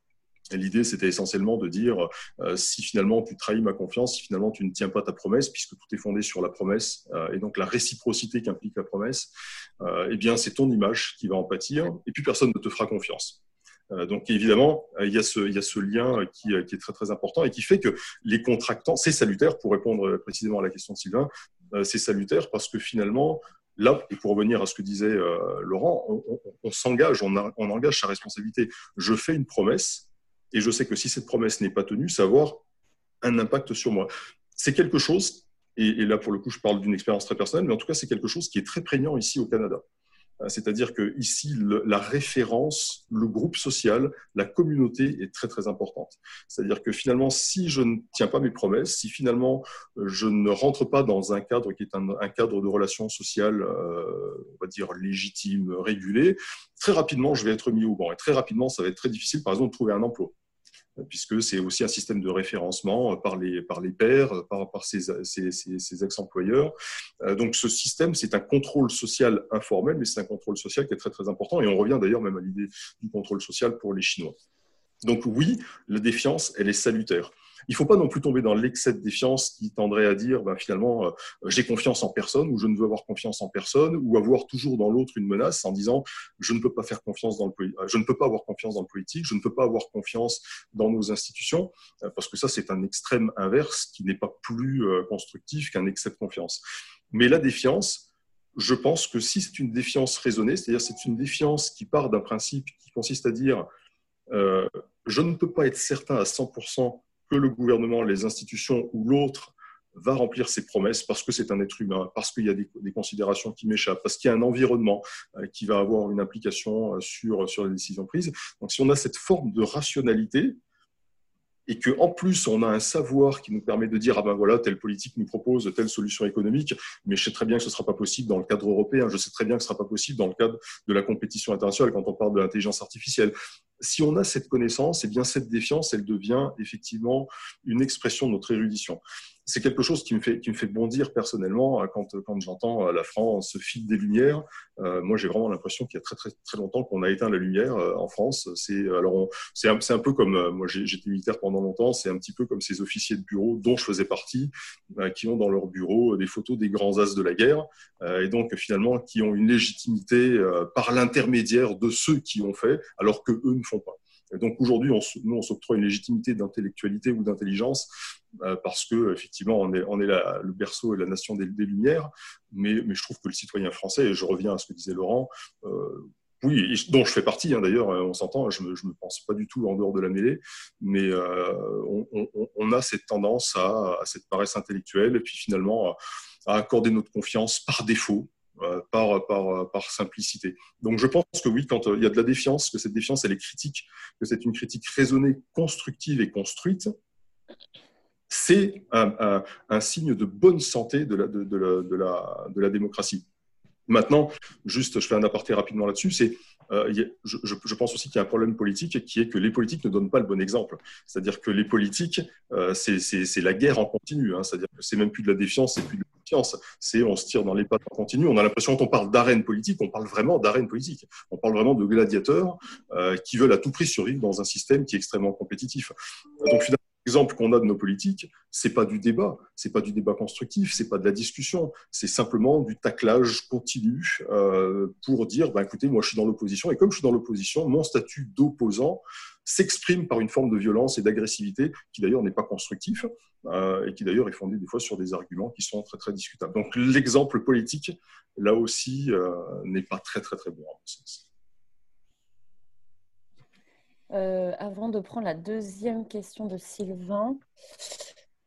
L'idée, c'était essentiellement de dire euh, si finalement tu trahis ma confiance, si finalement tu ne tiens pas ta promesse, puisque tout est fondé sur la promesse euh, et donc la réciprocité qu'implique la promesse, euh, eh bien c'est ton image qui va en pâtir et puis personne ne te fera confiance. donc évidemment, il y, a ce, il y a ce lien qui, qui, est très très important et qui fait que les contractants, c'est salutaire pour répondre précisément à la question de Sylvain, c'est salutaire parce que finalement Là, pour revenir à ce que disait euh, Laurent, on, s'engage, on, engage sa responsabilité. Je fais une promesse et je sais que si cette promesse n'est pas tenue, ça va avoir un impact sur moi. C'est quelque chose, et, et, là pour le coup je parle d'une expérience très personnelle, mais en tout cas c'est quelque chose qui est très prégnant ici au Canada. Euh, c'est-à-dire que ici, la référence, le groupe social, la communauté est très très importante. C'est-à-dire que finalement, si je ne tiens pas mes promesses, si finalement euh, je ne rentre pas dans un cadre qui est un, cadre de relations sociales, euh, on va dire légitime, régulé, très rapidement je vais être mis au banc. Et très rapidement, ça va être très difficile, par exemple, de trouver un emploi. Puisque c'est aussi un système de référencement par les, par les pairs, par, par ses, ses ex-employeurs. Donc ce système, c'est un contrôle social informel, mais c'est un contrôle social qui est très très important, et on revient d'ailleurs même à l'idée du contrôle social pour les Chinois. Donc oui, la défiance, elle est salutaire. Il ne faut pas non plus tomber dans l'excès de défiance qui tendrait à dire ben, finalement euh, j'ai confiance en personne ou je ne veux avoir confiance en personne ou avoir toujours dans l'autre une menace en disant je ne peux pas faire confiance dans le euh, je ne peux pas avoir confiance dans le politique, je ne peux pas avoir confiance dans nos institutions euh, parce que ça c'est un extrême inverse qui n'est pas plus constructif qu'un excès de confiance. Mais la défiance, je pense que si c'est une défiance raisonnée, c'est-à-dire c'est une défiance qui part d'un principe qui consiste à dire je ne peux pas être certain à 100% que le gouvernement, les institutions ou l'autre va remplir ses promesses parce que c'est un être humain, parce qu'il y a des, considérations qui m'échappent, parce qu'il y a un environnement euh, qui va avoir une implication euh, sur, sur les décisions prises. Donc si on a cette forme de rationalité, et qu'en plus on a un savoir qui nous permet de dire ah ben voilà telle politique nous propose telle solution économique mais je sais très bien que ce sera pas possible dans le cadre européen. Je sais très bien que ce sera pas possible dans le cadre de la compétition internationale quand on parle de l'intelligence artificielle. Si on a cette connaissance et eh bien cette défiance elle devient effectivement une expression de notre érudition c'est quelque chose qui me fait qui me fait bondir personnellement hein, quand quand j'entends euh, la France se file des lumières. Euh, moi, j'ai vraiment l'impression qu'il y a très très très longtemps qu'on a éteint la lumière euh, en France. C'est alors c'est un, un, peu comme moi j'étais militaire pendant longtemps. C'est un petit peu comme ces officiers de bureau dont je faisais partie, qui ont dans leur bureau des photos des grands as de la guerre et donc finalement qui ont une légitimité par l'intermédiaire de ceux qui ont fait, alors que eux ne font pas. Et donc aujourd'hui, nous, on s'octroie une légitimité d'intellectualité ou d'intelligence euh, parce que effectivement, on est, le berceau et la nation des, Lumières. Mais, je trouve que le citoyen français, et je reviens à ce que disait Laurent, euh, dont je fais partie hein, d'ailleurs, euh, on s'entend, je ne me, pense pas du tout en dehors de la mêlée, mais on, a cette tendance à, cette paresse intellectuelle et puis finalement à accorder notre confiance par défaut euh, par, simplicité. Donc je pense que oui, quand euh, il y a de la défiance, que cette défiance, elle est critique, que c'est une critique raisonnée, constructive et construite, c'est un, signe de bonne santé de la, démocratie. Maintenant, juste, je fais un aparté rapidement là-dessus, c'est euh, je, pense aussi qu'il y a un problème politique qui est que les politiques ne donnent pas le bon exemple. C'est-à-dire que les politiques, euh, c'est la guerre en continu. Hein. C'est-à-dire que c'est même plus de la défiance, c'est plus de la confiance. C'est on se tire dans les pattes en continu. On a l'impression qu'on parle d'arène politique, on parle vraiment d'arène politique. On parle vraiment de gladiateurs euh, qui veulent à tout prix survivre dans un système qui est extrêmement compétitif. Donc finalement, L'exemple qu'on a de nos politiques, c'est pas du débat, c'est pas du débat constructif, c'est pas de la discussion, c'est simplement du taclage continu euh, pour dire, bah, écoutez, moi je suis dans l'opposition et comme je suis dans l'opposition, mon statut d'opposant s'exprime par une forme de violence et d'agressivité qui d'ailleurs n'est pas constructif euh, et qui d'ailleurs est fondé des fois sur des arguments qui sont très très discutables. Donc l'exemple politique, là aussi, euh, n'est pas très très très bon à mon sens. Euh, avant de prendre la deuxième question de Sylvain,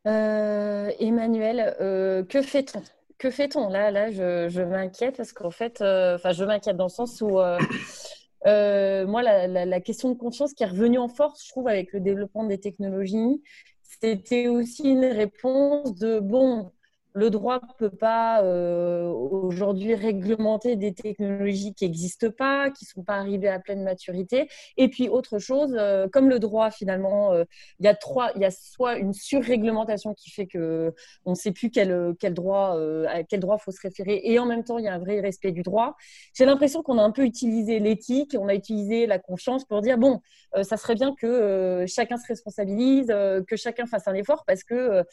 euh, Emmanuel, euh, que fait-on? Que fait-on? Là, là, je, m'inquiète parce qu'en fait, enfin, je m'inquiète dans le sens où moi, la, question de confiance qui est revenue en force, je trouve, avec le développement des technologies, c'était aussi une réponse de bon, le droit ne peut pas euh, aujourd'hui réglementer des technologies qui n'existent pas, qui ne sont pas arrivées à pleine maturité. Et puis autre chose, euh, comme le droit finalement, euh, il y a trois, il y a soit une surréglementation qui fait que on ne sait plus quel, quel droit à quel droit faut se référer, et en même temps il y a un vrai respect du droit. J'ai l'impression qu'on a un peu utilisé l'éthique, on a utilisé la confiance pour dire bon, ça serait bien que chacun se responsabilise, que chacun fasse un effort, parce que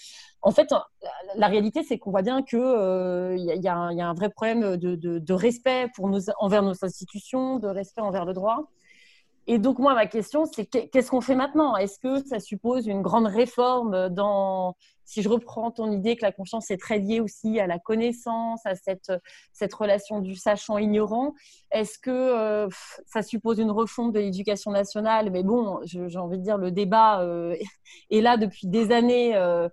en fait la réalité c'est qu'on voit bien qu'il euh, y, a un vrai problème de, respect envers nos institutions, de respect envers le droit. Et donc, moi, ma question, c'est qu'est-ce qu'on fait maintenant? Est-ce que ça suppose une grande réforme dans, si je reprends ton idée que la confiance est très liée aussi à la connaissance, à cette, cette relation du sachant-ignorant, est-ce que euh, ça suppose une refonte de l'éducation nationale? Mais bon, j'ai envie de dire, le débat euh, est là depuis des années. Euh,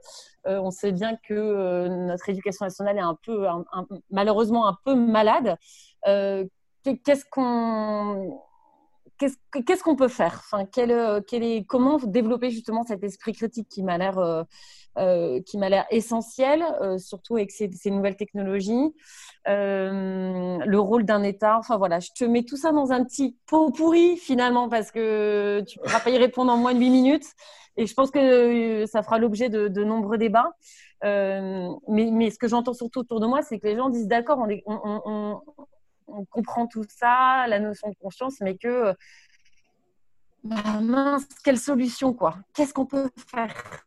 on sait bien que notre éducation nationale est un peu, malheureusement, un peu malade. Qu'est-ce qu'on qu'est-ce qu'on peut faire? Enfin, est, Comment développer justement cet esprit critique qui m'a l'air euh, qui m'a l'air essentiel, euh, surtout avec ces, nouvelles technologies. Euh, le rôle d'un État? Enfin voilà, je te mets tout ça dans un petit pot pourri finalement parce que tu ne pourras pas y répondre en moins de 8 minutes. Et je pense que ça fera l'objet de, nombreux débats. mais, ce que j'entends surtout autour de moi, c'est que les gens disent d'accord, on, on, on, comprend tout ça, la notion de conscience, mais que bah, mince, quelle solution quoi Qu'est-ce qu'on peut faire?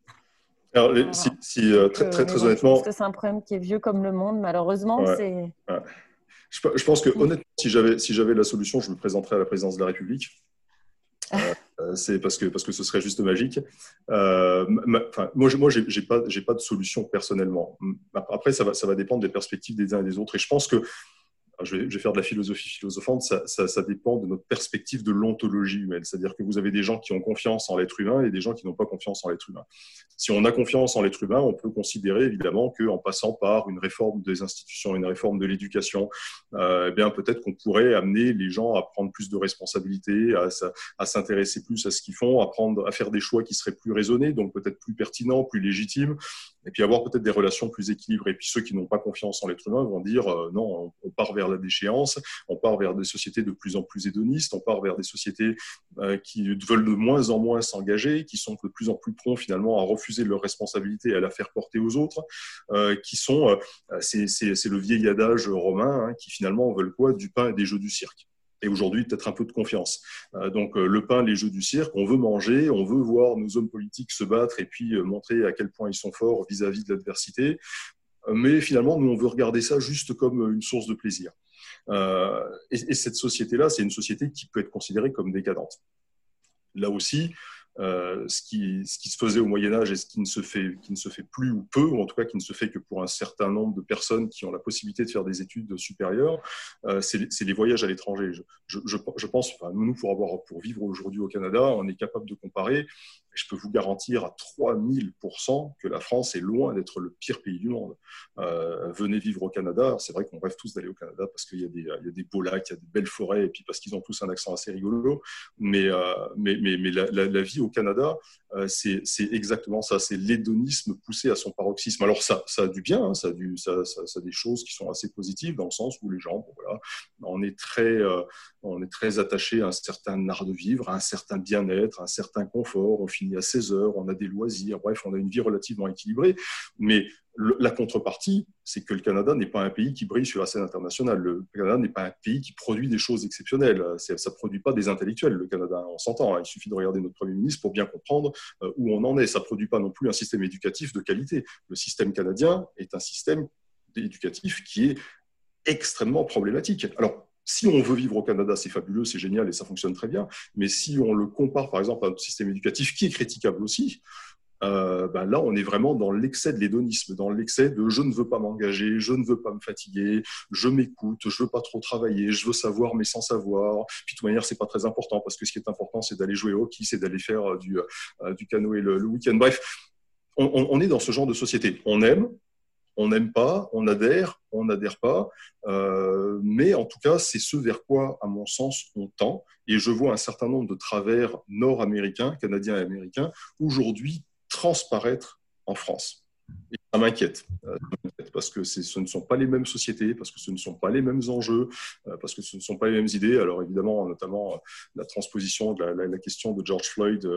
Alors, si, euh, très, très, très honnêtement. c'est un problème qui est vieux comme le monde, malheureusement. c'est... Je, pense que, honnêtement, si j'avais, si j'avais la solution, je me présenterais à la présidence de la République. Euh, euh, c'est parce que, parce que ce serait juste magique. Euh, moi, moi j'ai, j'ai pas, j'ai pas de solution personnellement. Après, ça va, ça va dépendre des perspectives des uns et des autres. Et je pense que je vais, faire de la philosophie philosophante, ça, dépend de notre perspective de l'ontologie humaine. C'est-à-dire que vous avez des gens qui ont confiance en l'être humain et des gens qui n'ont pas confiance en l'être humain. Si on a confiance en l'être humain, on peut considérer évidemment qu'en passant par une réforme des institutions, une réforme de l'éducation, euh, eh bien peut-être qu'on pourrait amener les gens à prendre plus de responsabilités, à, s'intéresser plus à ce qu'ils font, à, faire des choix qui seraient plus raisonnés, donc peut-être plus pertinents, plus légitimes, et puis avoir peut-être des relations plus équilibrées. Et puis ceux qui n'ont pas confiance en l'être humain vont dire euh, non, on part vers la déchéance, on part vers des sociétés de plus en plus hédonistes, on part vers des sociétés euh, qui veulent de moins en moins s'engager, qui sont de plus en plus prompts finalement à refuser leurs responsabilités et à la faire porter aux autres, euh, qui sont, euh, c'est le vieil adage romain, hein, qui finalement veulent quoi? Du pain et des jeux du cirque et aujourd'hui peut-être un peu de confiance. donc le pain, les jeux du cirque, on veut manger, on veut voir nos hommes politiques se battre et puis montrer à quel point ils sont forts vis-à-vis -vis de l'adversité. Mais finalement, nous, on veut regarder ça juste comme une source de plaisir. Euh, et, cette société-là, c'est une société qui peut être considérée comme décadente. Là aussi, euh, ce, qui, se faisait au Moyen Âge et ce qui ne, se fait, plus ou peu, ou en tout cas qui ne se fait que pour un certain nombre de personnes qui ont la possibilité de faire des études supérieures, euh, c'est les voyages à l'étranger. Je, pense, nous, pour, avoir, pour vivre aujourd'hui au Canada, on est capable de comparer je peux vous garantir à 3000% que la France est loin d'être le pire pays du monde. Euh, venez vivre au Canada. C'est vrai qu'on rêve tous d'aller au Canada parce qu'il y, a des beaux lacs, il y a des belles forêts, et puis parce qu'ils ont tous un accent assez rigolo. Mais, euh, la, vie au Canada, euh, c'est exactement ça. C'est l'hédonisme poussé à son paroxysme. Alors, ça, a du bien, hein, ça, a des choses qui sont assez positives dans le sens où les gens, on est très, on très attaché à un certain art de vivre, à un certain bien-être, à un certain confort. On finit à 16 heures, on a des loisirs, bref, on a une vie relativement équilibrée. Mais la contrepartie, c'est que le Canada n'est pas un pays qui brille sur la scène internationale. Le Canada n'est pas un pays qui produit des choses exceptionnelles. Ça ne produit pas des intellectuels, le Canada, on s'entend. Hein. Il suffit de regarder notre Premier ministre pour bien comprendre euh, où on en est. Ça ne produit pas non plus un système éducatif de qualité. Le système canadien est un système éducatif qui est extrêmement problématique. Alors, si on veut vivre au Canada, c'est fabuleux, c'est génial et ça fonctionne très bien. Mais si on le compare, par exemple, à notre système éducatif, qui est critiquable aussi, euh, ben là, on est vraiment dans l'excès de l'hédonisme, dans l'excès de je ne veux pas m'engager, je ne veux pas me fatiguer, je m'écoute, je veux pas trop travailler, je veux savoir mais sans savoir. Puis de toute manière, c'est pas très important parce que ce qui est important, c'est d'aller jouer au hockey, c'est d'aller faire du, euh, du canoë le, le week-end. Bref, on, est dans ce genre de société. On aime, on n'aime pas, on adhère, on n'adhère pas, euh, mais en tout cas, c'est ce vers quoi, à mon sens, on tend. Et je vois un certain nombre de travers nord-américains, canadiens et américains, aujourd'hui transparaître en France. Ça m'inquiète, euh, parce que ce ne sont pas les mêmes sociétés, parce que ce ne sont pas les mêmes enjeux, euh, parce que ce ne sont pas les mêmes idées. Alors évidemment, notamment la transposition de la question de George Floyd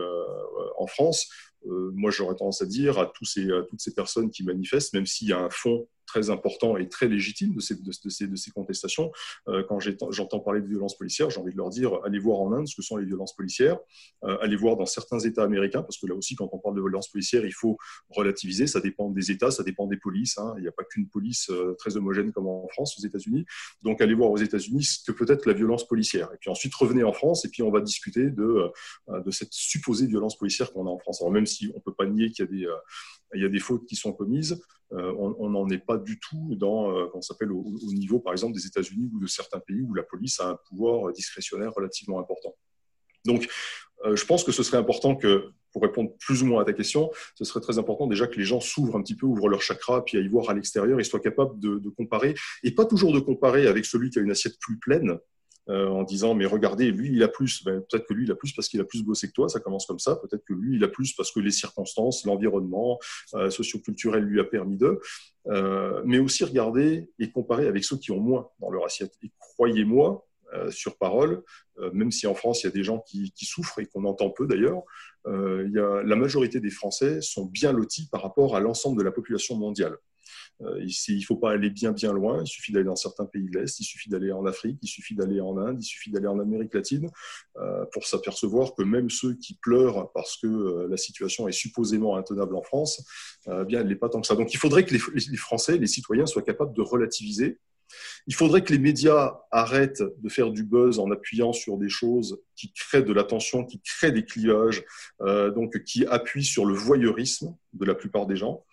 en France, euh, moi j'aurais tendance à dire à, ces, toutes ces personnes qui manifestent, même s'il y a un fond très important et très légitime de ces, contestations. Euh, quand j'entends parler de violences policières, j'ai envie de leur dire allez voir en Inde ce que sont les violences policières, euh, allez voir dans certains États américains, parce que là aussi, quand on parle de violences policières, il faut relativiser. Ça dépend des États, ça dépend des polices. Hein. Il n'y a pas qu'une police euh, très homogène comme en France, aux États-Unis. Donc, allez voir aux États-Unis ce que peut être la violence policière. Et puis ensuite, revenez en France et puis on va discuter de, de cette supposée violence policière qu'on a en France. Alors, même si on ne peut pas nier qu'il y a des des fautes qui sont commises. Euh, on n'en est pas du tout dans, euh, s'appelle au, niveau, par exemple, des États-Unis ou de certains pays où la police a un pouvoir discrétionnaire relativement important. Donc, euh, je pense que ce serait important que, pour répondre plus ou moins à ta question, ce serait très important déjà que les gens s'ouvrent un petit peu, ouvrent leur chakra, puis aillent voir à l'extérieur et soient capables de, comparer, et pas toujours de comparer avec celui qui a une assiette plus pleine, euh, en disant mais regardez, lui il a plus. Ben, peut-être que lui il a plus parce qu'il a plus bossé que toi, ça commence comme ça. Peut-être que lui il a plus parce que les circonstances, l'environnement euh, socioculturel lui a permis de. Euh, mais aussi regarder et comparer avec ceux qui ont moins dans leur assiette et croyez-moi, sur parole, même si en France il y a des gens qui, souffrent et qu'on entend peu d'ailleurs, la majorité des Français sont bien lotis par rapport à l'ensemble de la population mondiale. Euh, il ne faut pas aller bien bien loin, il suffit d'aller dans certains pays de l'Est, il suffit d'aller en Afrique, il suffit d'aller en Inde, il suffit d'aller en Amérique latine euh, pour s'apercevoir que même ceux qui pleurent parce que euh, la situation est supposément intenable en France, bien elle n'est pas tant que ça. Donc il faudrait que les, Français, les citoyens soient capables de relativiser il faudrait que les médias arrêtent de faire du buzz en appuyant sur des choses qui créent de l'attention, qui créent des clivages, donc qui appuient sur le voyeurisme de la plupart des gens.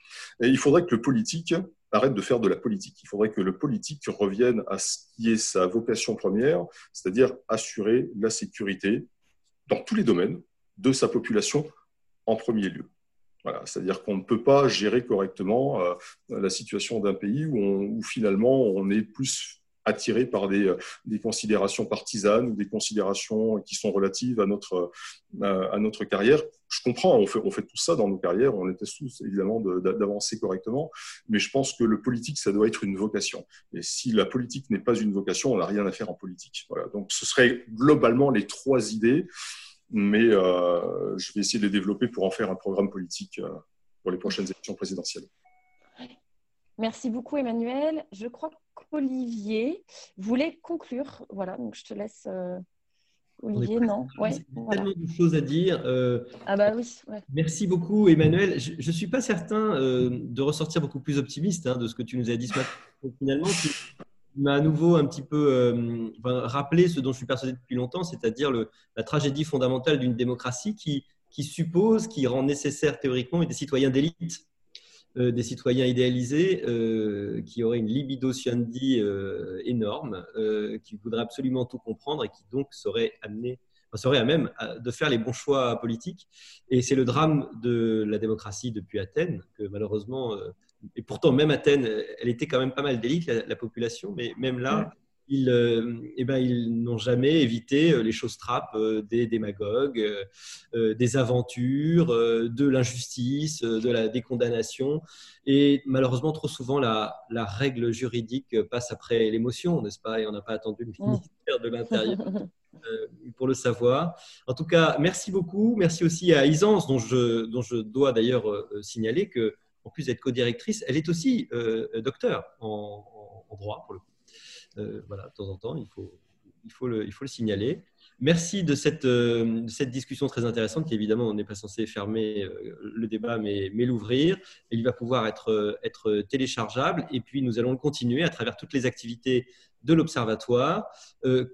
Et il faudrait que le politique arrête de faire de la politique. Il faudrait que le politique revienne à ce qui est sa vocation première, c'est-à-dire assurer la sécurité dans tous les domaines de sa population en premier lieu. Voilà, c'est-à-dire qu'on ne peut pas gérer correctement euh, la situation d'un pays où, où, finalement on est plus attiré par des, euh, des, considérations partisanes ou des considérations qui sont relatives à notre, euh, à notre carrière. Je comprends, on fait, on fait tout ça dans nos carrières, on était tous évidemment d'avancer correctement, mais je pense que le politique, ça doit être une vocation. Et si la politique n'est pas une vocation, on n'a rien à faire en politique. Voilà. Donc ce serait globalement les trois idées, mais euh, je vais essayer de les développer pour en faire un programme politique pour les prochaines élections présidentielles. Merci beaucoup Emmanuel. Je crois qu'Olivier voulait conclure. Voilà, donc je te laisse. Euh, Olivier, non? ouais, tellement de choses à dire. Euh, ah bah oui. Merci beaucoup Emmanuel. Je ne suis pas certain euh, de ressortir beaucoup plus optimiste hein, de ce que tu nous as dit ce matin. finalement, tu m'as à nouveau un petit peu rappelé ce dont je suis persuadé depuis longtemps, c'est-à-dire la tragédie fondamentale d'une démocratie qui, qui suppose, qui rend nécessaire théoriquement des citoyens d'élite euh, des citoyens idéalisés euh, qui auraient une libido sciandi euh, énorme, qui voudraient absolument tout comprendre et qui donc seraient amenés serait à même de faire les bons choix politiques. Et c'est le drame de la démocratie depuis Athènes, que malheureusement, et pourtant même Athènes, elle était quand même pas mal d'élite, la, population, mais même là, ils, euh, eh ben, ils n'ont jamais évité euh, les choses trappes euh, des démagogues, des aventures, de l'injustice, de la décondamnation. Et malheureusement, trop souvent, la, la règle juridique passe après l'émotion, n'est-ce pas? Et on n'a pas attendu le ministère de l'Intérieur. pour le savoir. En tout cas, merci beaucoup. Merci aussi à Isance, dont je, dont je dois d'ailleurs signaler que, en plus d'être co-directrice, elle est aussi docteur en, droit, pour le coup. Euh, voilà, de temps en temps, il faut, il faut, le, il faut le signaler. Merci de cette, euh, cette, discussion très intéressante qui, évidemment, on n'est pas censé fermer euh, le débat, mais, mais l'ouvrir. Il va pouvoir être, être téléchargeable et puis nous allons le continuer à travers toutes les activités de l'Observatoire.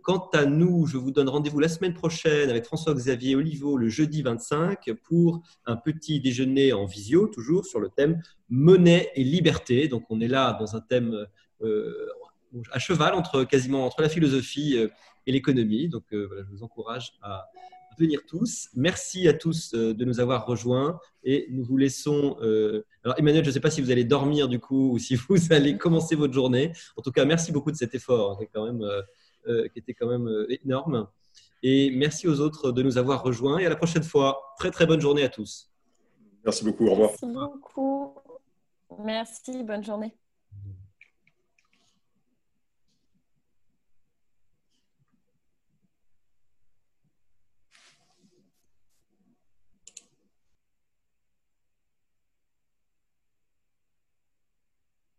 quant à nous, je vous donne rendez-vous la semaine prochaine avec François-Xavier Oliveau le jeudi 25 pour un petit déjeuner en visio, toujours sur le thème monnaie et liberté. Donc on est là dans un thème à cheval entre quasiment entre la philosophie euh, et l'économie. Donc euh, voilà, je vous encourage à venir tous. Merci à tous euh, de nous avoir rejoints et nous vous laissons. Alors Emmanuel, je ne sais pas si vous allez dormir du coup ou si vous allez commencer votre journée. En tout cas, merci beaucoup de cet effort hein, qui, quand même, qui était quand même énorme. Et merci aux autres de nous avoir rejoints et à la prochaine fois. Très très bonne journée à tous. Merci beaucoup. Au revoir. Merci beaucoup. Merci. Bonne journée.